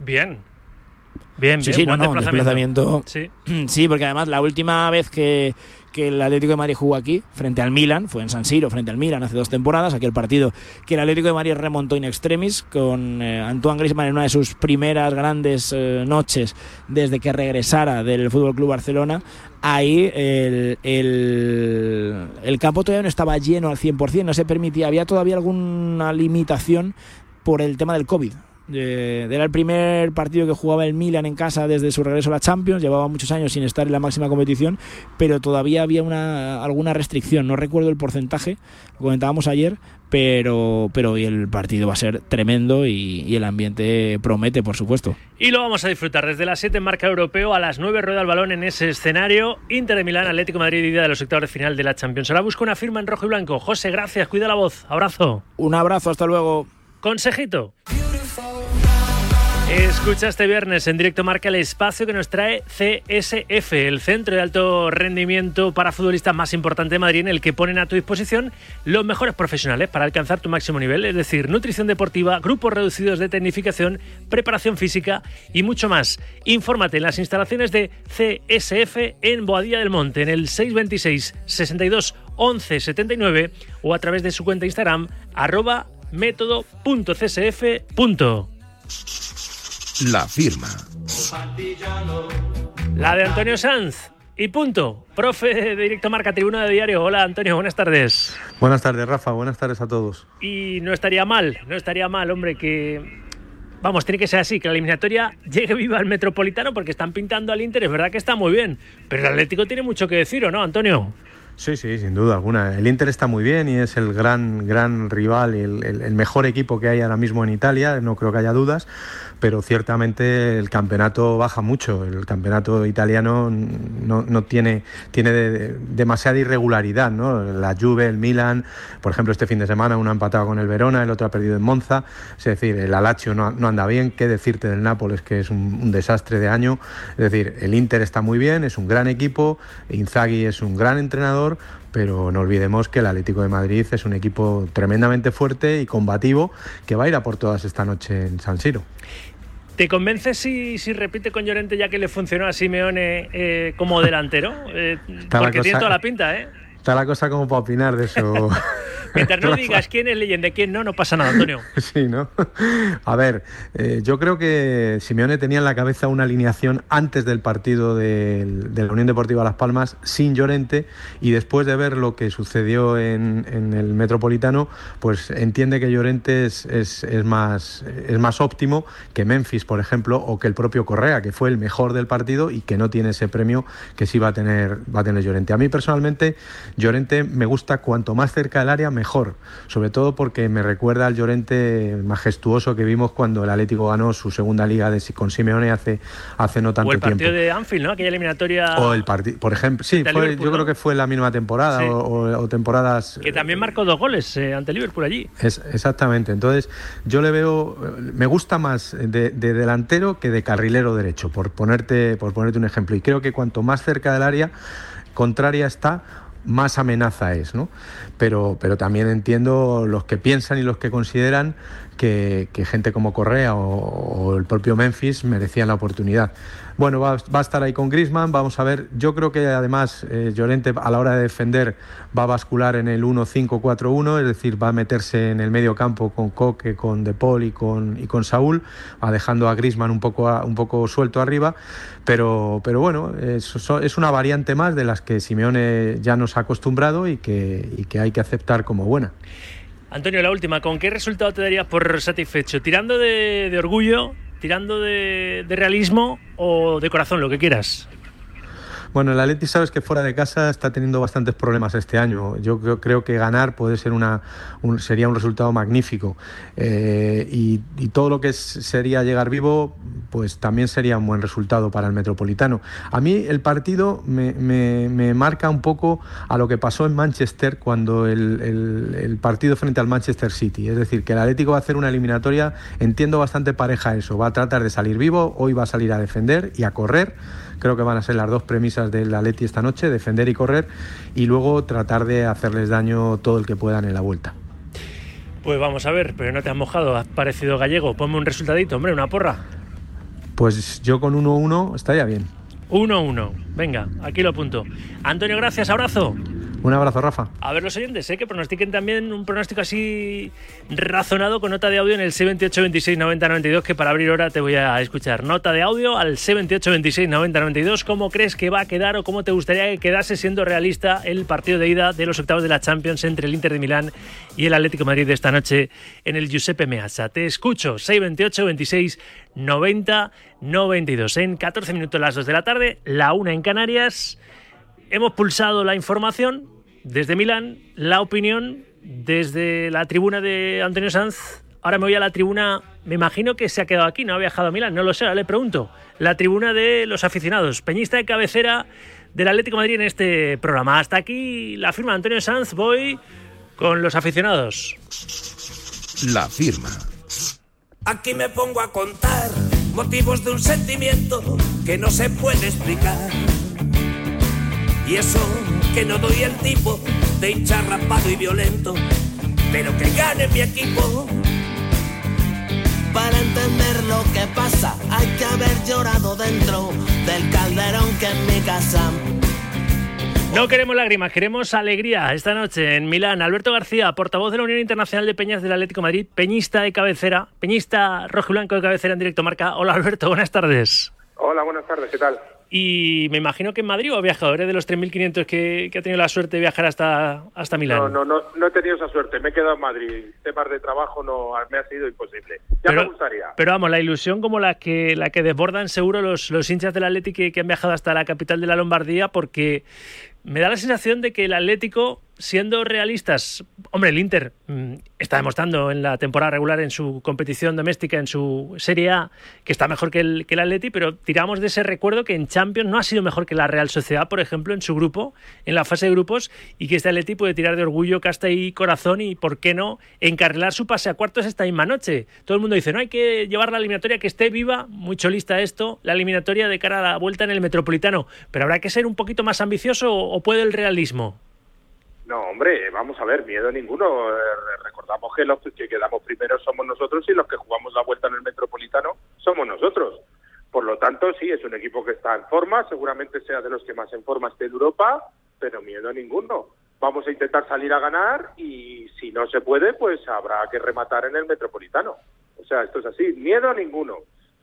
Speaker 11: Bien. Bien,
Speaker 24: sí,
Speaker 11: bien.
Speaker 24: sí, no, no,
Speaker 11: desplazamiento.
Speaker 24: desplazamiento. Sí. sí, porque además la última vez que, que el Atlético de Madrid jugó aquí, frente al Milan, fue en San Siro, frente al Milan hace dos temporadas, aquel partido que el Atlético de Madrid remontó in extremis con eh, Antoine Griezmann en una de sus primeras grandes eh, noches desde que regresara del Fútbol Club Barcelona. Ahí el, el, el campo todavía no estaba lleno al 100%, no se permitía, había todavía alguna limitación por el tema del COVID Eh, era el primer partido que jugaba el Milan en casa desde su regreso a la Champions. Llevaba muchos años sin estar en la máxima competición, pero todavía había una, alguna restricción. No recuerdo el porcentaje, lo comentábamos ayer, pero, pero hoy el partido va a ser tremendo y, el ambiente promete, por supuesto.
Speaker 11: Y lo vamos a disfrutar desde las 7 en marca europeo a las 9 rueda el balón en ese escenario. Inter de Milán, Atlético Madrid, idea de los sectores final de la Champions. Ahora busco una firma en rojo y blanco. José, gracias, cuida la voz. Abrazo.
Speaker 24: Un abrazo, hasta luego.
Speaker 11: Consejito. Escucha este viernes en directo marca el espacio que nos trae CSF, el centro de alto rendimiento para futbolistas más importante de Madrid, en el que ponen a tu disposición los mejores profesionales para alcanzar tu máximo nivel, es decir, nutrición deportiva, grupos reducidos de tecnificación, preparación física y mucho más. Infórmate en las instalaciones de CSF en Boadilla del Monte, en el 626 62 11 79 o a través de su cuenta Instagram arroba método.csf.
Speaker 1: La firma.
Speaker 11: La de Antonio Sanz. Y punto. Profe de Directo Marca, Tribuna de Diario. Hola Antonio, buenas tardes.
Speaker 27: Buenas tardes, Rafa. Buenas tardes a todos.
Speaker 11: Y no estaría mal, no estaría mal, hombre, que... Vamos, tiene que ser así, que la eliminatoria llegue viva al Metropolitano porque están pintando al Inter. Es verdad que está muy bien, pero el Atlético tiene mucho que decir, ¿o no, Antonio?
Speaker 27: Sí, sí, sin duda alguna. El Inter está muy bien y es el gran, gran rival y el, mejor equipo que hay ahora mismo en Italia, no creo que haya dudas, pero ciertamente el campeonato baja mucho. El campeonato italiano no, tiene, tiene demasiada irregularidad. ¿no? La Juve, el Milan, por ejemplo, este fin de semana uno ha empatado con el Verona, el otro ha perdido en Monza. Es decir, el Alacho no, anda bien. ¿Qué decirte del Nápoles, que es un, un desastre de año? Es decir, el Inter está muy bien, es un gran equipo, Inzaghi es un gran entrenador pero no olvidemos que el Atlético de Madrid es un equipo tremendamente fuerte y combativo que va a ir a por todas esta noche en San Siro.
Speaker 11: ¿Te convence si, si repite con Llorente ya que le funcionó a Simeone eh, como delantero? Eh, porque tiene toda la pinta, ¿eh?
Speaker 27: Está la cosa como para opinar de eso.
Speaker 11: Mientras no digas quién es leyenda, quién no, no pasa nada, Antonio.
Speaker 27: Sí, ¿no? A ver, eh, yo creo que Simeone tenía en la cabeza una alineación antes del partido de, la Unión Deportiva Las Palmas sin Llorente y después de ver lo que sucedió en, el Metropolitano, pues entiende que Llorente es, más, es más óptimo que Memphis, por ejemplo, o que el propio Correa, que fue el mejor del partido y que no tiene ese premio que sí va a tener, va a tener Llorente. A mí personalmente, Llorente me gusta cuanto más cerca del área, mejor sobre todo porque me recuerda al Llorente majestuoso que vimos cuando el Atlético ganó su segunda liga de, con Simeone hace, hace no tanto tiempo.
Speaker 11: O el partido de Anfield, ¿no? Aquella eliminatoria.
Speaker 27: O el partido, por ejemplo, sí, yo creo que fue la misma temporada o, temporadas.
Speaker 11: Que también marcó dos goles eh, ante Liverpool allí.
Speaker 27: Es, exactamente, entonces yo le veo, me gusta más de, de, delantero que de carrilero derecho, por ponerte, por ponerte un ejemplo. Y creo que cuanto más cerca del área contraria está, más amenaza es, ¿no? Pero, pero también entiendo los que piensan y los que consideran que, gente como Correa o, el propio Memphis merecían la oportunidad. Bueno, va, a estar ahí con Grisman, vamos a ver. Yo creo que además eh, Llorente a la hora de defender va a bascular en el 1-5-4-1, es decir, va a meterse en el medio campo con Coque, con De Paul y con, y con Saúl, dejando a Grisman un poco, un poco suelto arriba. Pero, bueno, es, una variante más de las que Simeone ya nos ha acostumbrado y que hay que aceptar como buena.
Speaker 11: Antonio, la última, ¿con qué resultado te darías por satisfecho? ¿Tirando de, orgullo, tirando de, de realismo o de corazón, lo que quieras?
Speaker 27: Bueno, el Atleti sabes que fuera de casa está teniendo bastantes problemas este año. Yo creo, que ganar puede ser una, sería un resultado magnífico. Eh, y, todo lo que sería llegar vivo, pues también sería un buen resultado para el Metropolitano. A mí el partido me, marca un poco a lo que pasó en Manchester cuando el, partido frente al Manchester City. Es decir, que el Atlético va a hacer una eliminatoria, entiendo bastante pareja eso. Va a tratar de salir vivo, hoy va a salir a defender y a correr creo que van a ser las dos premisas del Atleti esta noche, defender y correr, y luego tratar de hacerles daño todo el que puedan en la vuelta.
Speaker 11: Pues vamos a ver, pero no te has mojado, has parecido gallego. Ponme un resultadito, hombre, una porra.
Speaker 27: Pues yo con 1-1 estaría bien.
Speaker 11: 1-1, venga, aquí lo apunto. Antonio, gracias, abrazo.
Speaker 27: Un abrazo, Rafa.
Speaker 11: A ver los oyentes, ¿eh? que pronostiquen también un pronóstico así razonado con nota de audio en el C28 26 90 92, que para abrir hora te voy a escuchar. Nota de audio al C28 26 90 92. ¿Cómo crees que va a quedar o cómo te gustaría que quedase siendo realista el partido de ida de los octavos de la Champions entre el Inter de Milán y el Atlético Madrid de esta noche en el Giuseppe Meazza? Te escucho, 628 26 90 92. En 14 minutos las 2 de la tarde, la una en Canarias. Hemos pulsado la información desde Milán, la opinión desde la tribuna de Antonio Sanz. Ahora me voy a la tribuna, me imagino que se ha quedado aquí, no ha viajado a Milán, no lo sé, ahora le pregunto. La tribuna de los aficionados, peñista de cabecera del Atlético de Madrid en este programa. Hasta aquí la firma de Antonio Sanz, voy con los aficionados.
Speaker 1: La firma.
Speaker 28: Aquí me pongo a contar motivos de un sentimiento que no se puede explicar. Y eso que no doy el tipo de hincha rapado y violento, pero que gane mi equipo. Para entender lo que pasa hay que haber llorado dentro del calderón que es mi casa.
Speaker 11: No queremos lágrimas, queremos alegría. Esta noche en Milán, Alberto García, portavoz de la Unión Internacional de Peñas del Atlético de Madrid, peñista de cabecera, peñista rojo y blanco de cabecera en directo marca. Hola Alberto, buenas tardes.
Speaker 29: Hola, buenas tardes, ¿qué tal?
Speaker 11: Y me imagino que en Madrid o viajadores de los 3.500 que, que ha tenido la suerte de viajar hasta, hasta Milán.
Speaker 29: No, no, no, no he tenido esa suerte, me he quedado en Madrid. Temas de trabajo no me ha sido imposible. Ya
Speaker 11: pero,
Speaker 29: me gustaría.
Speaker 11: Pero vamos, la ilusión como la que la que desbordan seguro los, los hinchas del Atlético que, que han viajado hasta la capital de la Lombardía, porque me da la sensación de que el Atlético, siendo realistas, hombre, el Inter mmm, está demostrando en la temporada regular, en su competición doméstica, en su Serie A, que está mejor que el, que el Atleti, pero tiramos de ese recuerdo que en Champions no ha sido mejor que la Real Sociedad, por ejemplo, en su grupo, en la fase de grupos, y que este Atleti puede tirar de orgullo, casta y corazón, y por qué no, encarrilar su pase a cuartos esta misma noche. Todo el mundo dice, no hay que llevar la eliminatoria que esté viva, muy cholista esto, la eliminatoria de cara a la vuelta en el Metropolitano, pero habrá que ser un poquito más ambicioso o puede el realismo?
Speaker 29: No, hombre, vamos a ver, miedo ninguno. Eh, recordamos que los que quedamos primeros somos nosotros y los que jugamos la vuelta en el Metropolitano somos nosotros. Por lo tanto, sí, es un equipo que está en forma, seguramente sea de los que más en forma esté en Europa, pero miedo ninguno. Vamos a intentar salir a ganar y si no se puede, pues habrá que rematar en el Metropolitano. O sea, esto es así, miedo ninguno.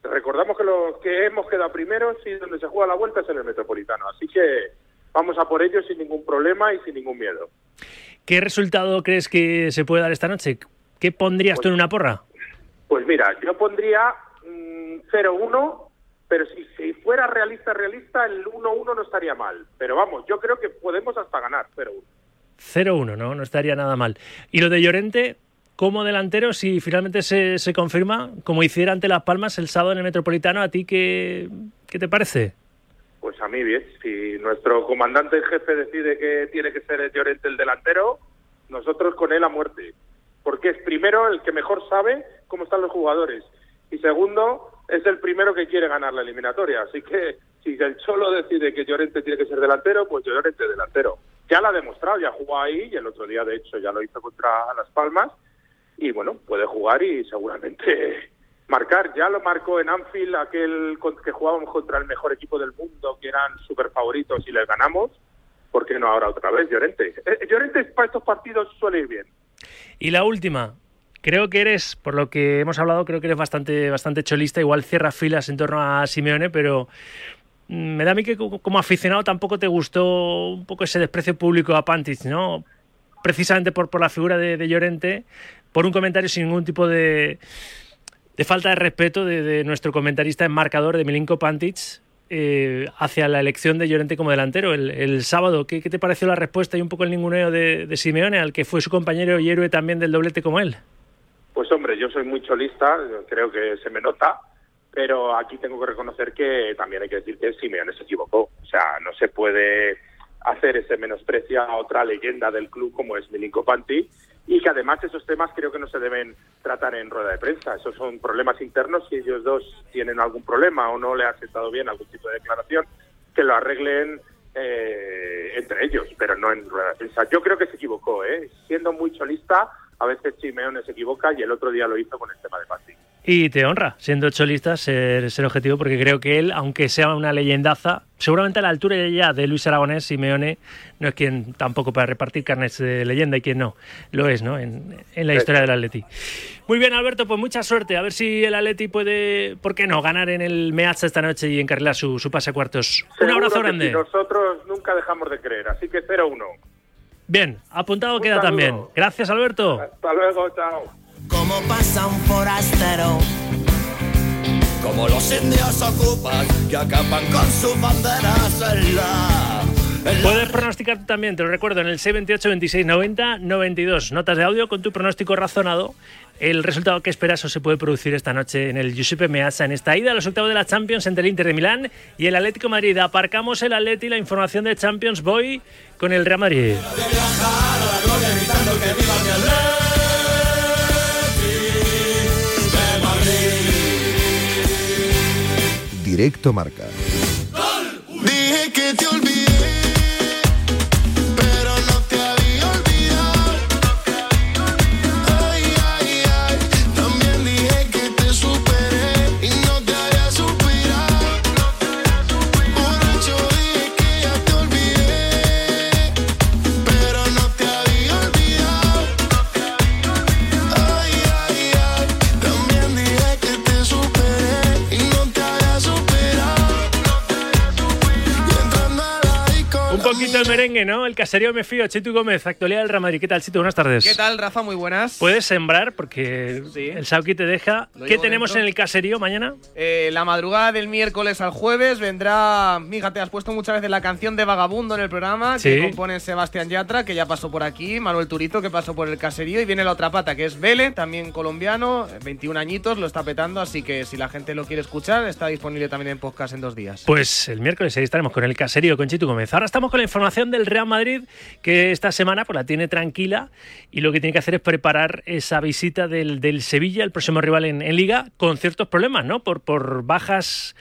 Speaker 29: Recordamos que los que hemos quedado primeros y donde se juega la vuelta es en el Metropolitano. Así que vamos a por ello sin ningún problema y sin ningún miedo.
Speaker 11: ¿Qué resultado crees que se puede dar esta noche? ¿Qué pondrías pues, tú en una porra?
Speaker 29: Pues mira, yo pondría mmm, 0-1, pero si, si, fuera realista, realista, el 1-1 no estaría mal. Pero vamos, yo creo que podemos hasta ganar 0-1.
Speaker 11: 0-1, ¿no? No estaría nada mal. ¿Y lo de Llorente? Como delantero, si finalmente se, se confirma, como hiciera ante Las Palmas el sábado en el Metropolitano, ¿a ti qué, qué te parece?
Speaker 29: Pues a mí bien, si nuestro comandante en jefe decide que tiene que ser Llorente el delantero, nosotros con él a muerte. Porque es primero el que mejor sabe cómo están los jugadores. Y segundo, es el primero que quiere ganar la eliminatoria. Así que si el Cholo decide que Llorente tiene que ser delantero, pues Llorente delantero. Ya lo ha demostrado, ya jugó ahí y el otro día de hecho ya lo hizo contra Las Palmas. Y bueno, puede jugar y seguramente marcar. Ya lo marcó en Anfield, aquel que jugábamos contra el mejor equipo del mundo, que eran super favoritos y les ganamos. ¿Por qué no ahora otra vez, Llorente? Eh, Llorente para estos partidos suele ir bien.
Speaker 11: Y la última. Creo que eres, por lo que hemos hablado, creo que eres bastante, bastante cholista. Igual cierra filas en torno a Simeone, pero me da a mí que como aficionado tampoco te gustó un poco ese desprecio público a Pantic, ¿no? Precisamente por, por la figura de Llorente, por un comentario sin ningún tipo de, de falta de respeto de, nuestro comentarista en marcador de Milinko Pantic eh, hacia la elección de Llorente como delantero el, sábado. ¿Qué, ¿Qué, te pareció la respuesta y un poco el ninguneo de, de, Simeone, al que fue su compañero y héroe también del doblete como él?
Speaker 29: Pues hombre, yo soy muy cholista, creo que se me nota, pero aquí tengo que reconocer que también hay que decir que Simeone se equivocó. O sea, no se puede hacer ese menosprecio a otra leyenda del club como es Milinko Pantic y que además esos temas creo que no se deben tratar en rueda de prensa. Esos son problemas internos. Si ellos dos tienen algún problema o no le ha sentado bien algún tipo de declaración, que lo arreglen eh, entre ellos, pero no en rueda de prensa. Yo creo que se equivocó, ¿eh? siendo muy cholista. A veces Simeone se equivoca y el otro día lo hizo con el tema de Pati.
Speaker 11: Y te honra, siendo cholista, ser, ser objetivo, porque creo que él, aunque sea una leyendaza, seguramente a la altura ya de Luis Aragonés, Simeone no es quien tampoco para repartir carnes de leyenda y quien no. Lo es, ¿no? En, en la historia del Atleti. Muy bien, Alberto, pues mucha suerte. A ver si el Atleti puede, ¿por qué no?, ganar en el Meazza esta noche y encarrilar su, su pase a cuartos. Un abrazo grande.
Speaker 29: nosotros nunca dejamos de creer, así que 0-1.
Speaker 11: Bien, apuntado queda
Speaker 29: saludo.
Speaker 11: también. Gracias, Alberto.
Speaker 29: Hasta luego, chao.
Speaker 22: Como pasa un forastero. Como los indios ocupas que acaban con sus banderas en la.
Speaker 11: Puedes pronosticar tú también, te lo recuerdo, en el 628 26 90 92. Notas de audio con tu pronóstico razonado. El resultado que esperas o se puede producir esta noche en el Giuseppe Meazza en esta ida a los octavos de la Champions entre el Inter de Milán y el Atlético de Madrid. Aparcamos el Atleti, la información de Champions Boy con el Real Madrid.
Speaker 1: Directo Marca.
Speaker 11: Un poquito el merengue, ¿no? El caserío me fío. Chitu Gómez, actualidad del Real Madrid. ¿Qué tal, Chitu? Buenas tardes.
Speaker 30: ¿Qué tal, Rafa? Muy buenas.
Speaker 11: Puedes sembrar porque el Sauki te deja.
Speaker 30: Lo
Speaker 11: ¿Qué tenemos
Speaker 30: dentro.
Speaker 11: en el caserío mañana?
Speaker 30: Eh, la madrugada del miércoles al jueves vendrá. Fíjate, has puesto muchas veces la canción de Vagabundo en el programa, que
Speaker 11: Sí.
Speaker 30: componen Sebastián Yatra, que ya pasó por aquí, Manuel Turito, que pasó por el caserío, y viene la otra pata, que es Vele, también colombiano, 21 añitos, lo está petando, así que si la gente lo quiere escuchar, está disponible también en podcast en dos días.
Speaker 11: Pues el miércoles ahí estaremos con el caserío con Chitu Gómez. Ahora estamos con la información del Real Madrid, que esta semana pues, la tiene tranquila y lo que tiene que hacer es preparar esa visita del, del Sevilla, el próximo rival en, en Liga, con ciertos problemas, ¿no? Por, por bajas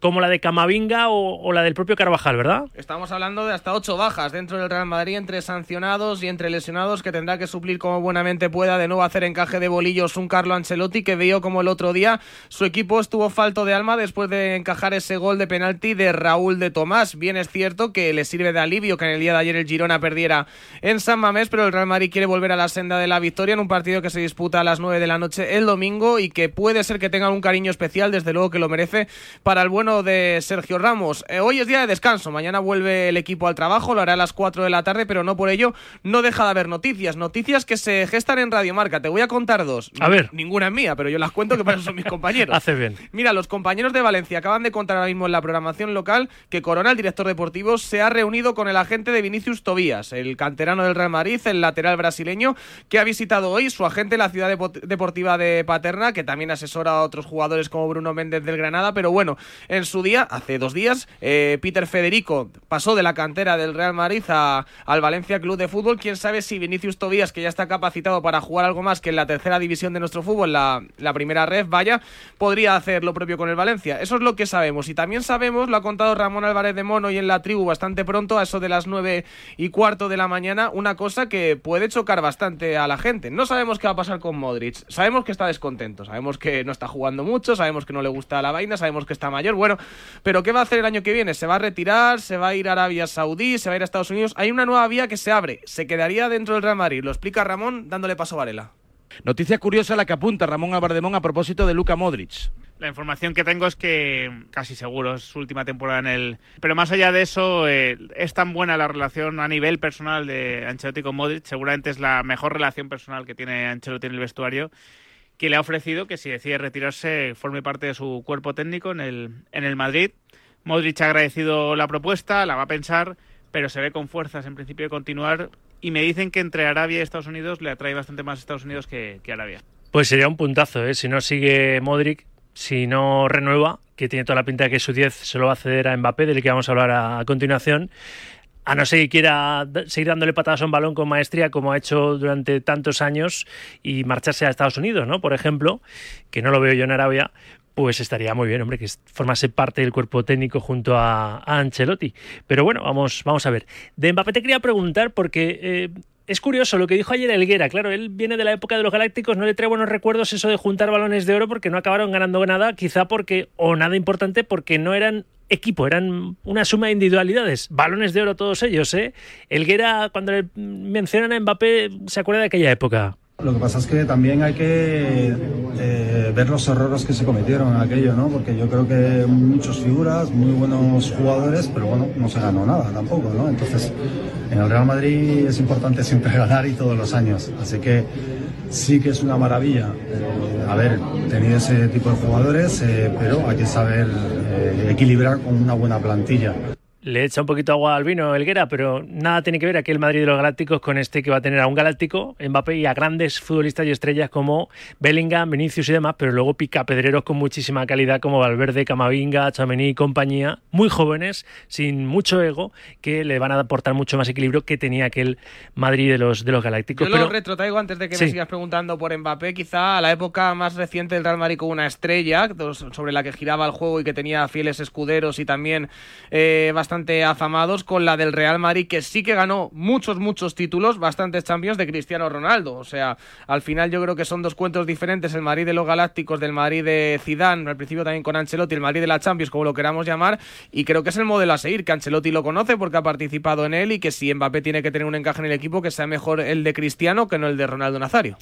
Speaker 11: como la de Camavinga o, la del propio Carvajal, ¿verdad?
Speaker 30: Estamos hablando de hasta ocho bajas dentro del Real Madrid, entre sancionados y entre lesionados, que tendrá que suplir como buenamente pueda de nuevo hacer encaje de bolillos un Carlo Ancelotti, que vio como el otro día su equipo estuvo falto de alma después de encajar ese gol de penalti de Raúl de Tomás. Bien es cierto que le sirve de alivio que en el día de ayer el Girona perdiera en San Mamés, pero el Real Madrid quiere volver a la senda de la victoria en un partido que se disputa a las 9 de la noche el domingo y que puede ser que tenga un cariño especial, desde luego que lo merece, para el de Sergio Ramos. Eh, hoy es día de descanso, mañana vuelve el equipo al trabajo, lo hará a las 4 de la tarde, pero no por ello no deja de haber noticias, noticias que se gestan en Radio Marca. Te voy a contar dos.
Speaker 11: A ver.
Speaker 30: Ninguna es mía, pero yo las cuento que para eso son mis compañeros.
Speaker 11: Hace bien.
Speaker 30: Mira, los compañeros de Valencia acaban de contar ahora mismo en la programación local que Corona, el director deportivo, se ha reunido con el agente de Vinicius Tobías, el canterano del Real Madrid, el lateral brasileño, que ha visitado hoy su agente en la ciudad depo- deportiva de Paterna, que también asesora a otros jugadores como Bruno Méndez del Granada. Pero bueno, en su día, hace dos días, eh, Peter Federico pasó de la cantera del Real Madrid a- al Valencia Club de Fútbol. Quién sabe si Vinicius Tobías, que ya está capacitado para jugar algo más que en la tercera división de nuestro fútbol, la, la primera red, vaya, podría hacer lo propio con el Valencia. Eso es lo que sabemos. Y también sabemos, lo ha contado Ramón Álvarez de Mono y en la tribu bastante pronto, a eso de las nueve y cuarto de la mañana, una cosa que puede chocar bastante a la gente. No sabemos qué va a pasar con Modric. Sabemos que está descontento, sabemos que no está jugando mucho, sabemos que no le gusta la vaina, sabemos que está mayor. Pero ¿qué va a hacer el año que viene? ¿Se va a retirar? ¿Se va a ir a Arabia Saudí? ¿Se va a ir a Estados Unidos? Hay una nueva vía que se abre. Se quedaría dentro del Real Madrid. Lo explica Ramón dándole paso a Varela.
Speaker 31: Noticia curiosa la que apunta Ramón Albardemón a propósito de Luca Modric.
Speaker 32: La información que tengo es que casi seguro es su última temporada en el. Pero más allá de eso, eh, es tan buena la relación a nivel personal de Ancelotti con Modric. Seguramente es la mejor relación personal que tiene Ancelotti en el vestuario. Que le ha ofrecido que si decide retirarse, forme parte de su cuerpo técnico en el, en el Madrid. Modric ha agradecido la propuesta, la va a pensar, pero se ve con fuerzas en principio de continuar. Y me dicen que entre Arabia y Estados Unidos le atrae bastante más Estados Unidos que, que Arabia.
Speaker 11: Pues sería un puntazo, ¿eh? Si no sigue Modric, si no renueva, que tiene toda la pinta de que su 10 se lo va a ceder a Mbappé, del que vamos a hablar a, a continuación. A no ser que quiera seguir dándole patadas a un balón con maestría como ha hecho durante tantos años y marcharse a Estados Unidos, ¿no? Por ejemplo, que no lo veo yo en Arabia, pues estaría muy bien, hombre, que formase parte del cuerpo técnico junto a, a Ancelotti. Pero bueno, vamos, vamos a ver. De Mbappé te quería preguntar porque eh, es curioso lo que dijo ayer Elguera. Claro, él viene de la época de los Galácticos, no le trae buenos recuerdos eso de juntar balones de oro porque no acabaron ganando nada, quizá porque, o nada importante, porque no eran equipo, eran una suma de individualidades. Balones de oro todos ellos, ¿eh? Elguera, cuando le mencionan a Mbappé, se acuerda de aquella época.
Speaker 33: Lo que pasa es que también hay que eh, ver los errores que se cometieron en aquello, ¿no? Porque yo creo que muchas figuras, muy buenos jugadores, pero bueno, no se ganó nada tampoco, ¿no? Entonces, en el Real Madrid es importante siempre ganar y todos los años. Así que sí que es una maravilla eh, haber tenido ese tipo de jugadores, eh, pero hay que saber equilibrar con una buena plantilla
Speaker 11: le echa un poquito agua al vino Elguera, pero nada tiene que ver aquel Madrid de los Galácticos con este que va a tener a un Galáctico, Mbappé y a grandes futbolistas y estrellas como Bellingham, Vinicius y demás, pero luego pica pedreros con muchísima calidad como Valverde, Camavinga, Chamení y compañía, muy jóvenes, sin mucho ego, que le van a aportar mucho más equilibrio que tenía aquel Madrid de los, de los Galácticos.
Speaker 30: Yo lo retrotraigo antes de que me sigas preguntando por Mbappé, quizá a la época más reciente del Real Madrid con una estrella sobre la que giraba el juego y que tenía fieles escuderos y también eh, bastante afamados con la del Real Madrid, que sí que ganó muchos, muchos títulos, bastantes Champions de Cristiano Ronaldo. O sea, al final yo creo que son dos cuentos diferentes, el Madrid de los Galácticos, del Madrid de Zidane, al principio también con Ancelotti, el Madrid de la Champions, como lo queramos llamar, y creo que es el modelo a seguir, que Ancelotti lo conoce porque ha participado en él y que si Mbappé tiene que tener un encaje en el equipo, que sea mejor el de Cristiano que no el de Ronaldo Nazario.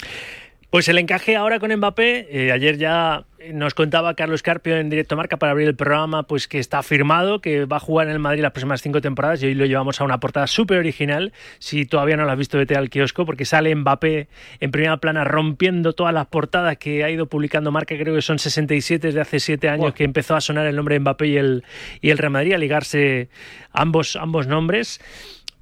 Speaker 11: Pues el encaje ahora con Mbappé, eh, ayer ya nos contaba Carlos Carpio en directo marca para abrir el programa, pues que está firmado, que va a jugar en el Madrid las próximas cinco temporadas y hoy lo llevamos a una portada súper original. Si todavía no lo has visto, vete al kiosco porque sale Mbappé en primera plana rompiendo todas las portadas que ha ido publicando marca, creo que son 67 desde hace siete años que empezó a sonar el nombre de Mbappé y el, y el Real Madrid, a ligarse ambos, ambos nombres.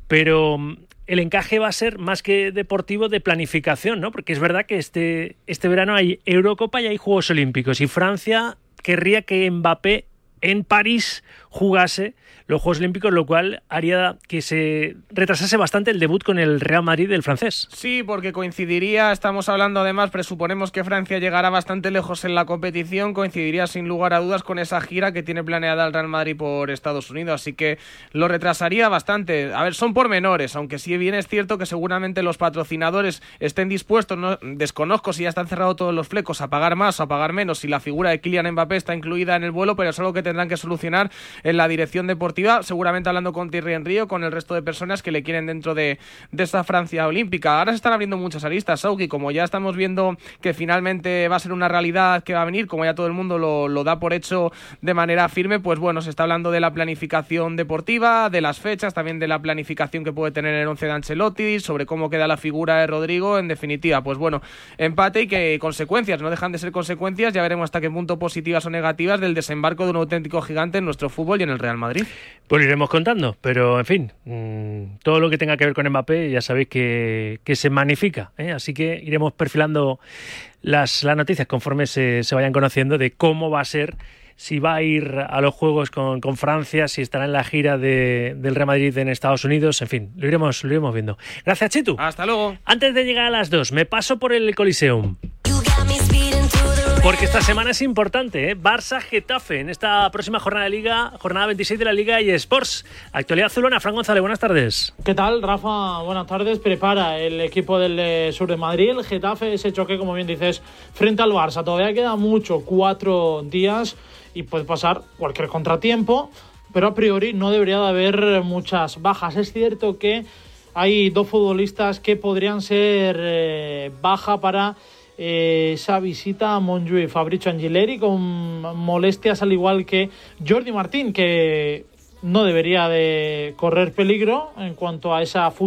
Speaker 11: Pero el encaje va a ser más que deportivo de planificación, ¿no? Porque es verdad que este, este verano hay Eurocopa y hay Juegos Olímpicos y Francia querría que Mbappé en París jugase los Juegos Olímpicos, lo cual haría que se retrasase bastante el debut con el Real Madrid del francés.
Speaker 30: Sí, porque coincidiría, estamos hablando además, presuponemos que Francia llegará bastante lejos en la competición, coincidiría sin lugar a dudas con esa gira que tiene planeada el Real Madrid por Estados Unidos, así que lo retrasaría bastante. A ver, son pormenores, aunque sí bien es cierto que seguramente los patrocinadores estén dispuestos, no, desconozco si ya están cerrados todos los flecos, a pagar más o a pagar menos, si la figura de Kylian Mbappé está incluida en el vuelo, pero es algo que tendrán que solucionar en la dirección deportiva, seguramente hablando con Thierry Henry con el resto de personas que le quieren dentro de, de esta Francia olímpica. Ahora se están abriendo muchas aristas, Sauki, como ya estamos viendo que finalmente va a ser una realidad que va a venir, como ya todo el mundo lo, lo da por hecho de manera firme, pues bueno, se está hablando de la planificación deportiva, de las fechas, también de la planificación que puede tener el 11 de Ancelotti, sobre cómo queda la figura de Rodrigo, en definitiva, pues bueno, empate y que consecuencias, no dejan de ser consecuencias, ya veremos hasta qué punto positivas o negativas del desembarco de un auténtico gigante en nuestro fútbol y en el Real Madrid.
Speaker 11: Pues lo iremos contando, pero en fin, mm, todo lo que tenga que ver con Mbappé ya sabéis que, se magnifica, ¿eh? así que iremos perfilando las, las noticias conforme se, se, vayan conociendo de cómo va a ser, si va a ir a los Juegos con, con Francia, si estará en la gira de, del Real Madrid en Estados Unidos, en fin, lo iremos, lo iremos viendo. Gracias, Chitu.
Speaker 30: Hasta luego.
Speaker 11: Antes de llegar a las dos, me paso por el Coliseum. Porque esta semana es importante, ¿eh? Barça-Getafe en esta próxima jornada de Liga, jornada 26 de la Liga y Sports. Actualidad Zulona, Fran González, buenas tardes.
Speaker 34: ¿Qué tal, Rafa? Buenas tardes. Prepara el equipo del eh, sur de Madrid, el Getafe, ese choque, como bien dices, frente al Barça. Todavía queda mucho, cuatro días y puede pasar cualquier contratiempo, pero a priori no debería de haber muchas bajas. Es cierto que hay dos futbolistas que podrían ser eh, baja para esa visita a Montjuïc. Fabricio Angileri con molestias al igual que Jordi Martín, que no debería de correr peligro en cuanto a esa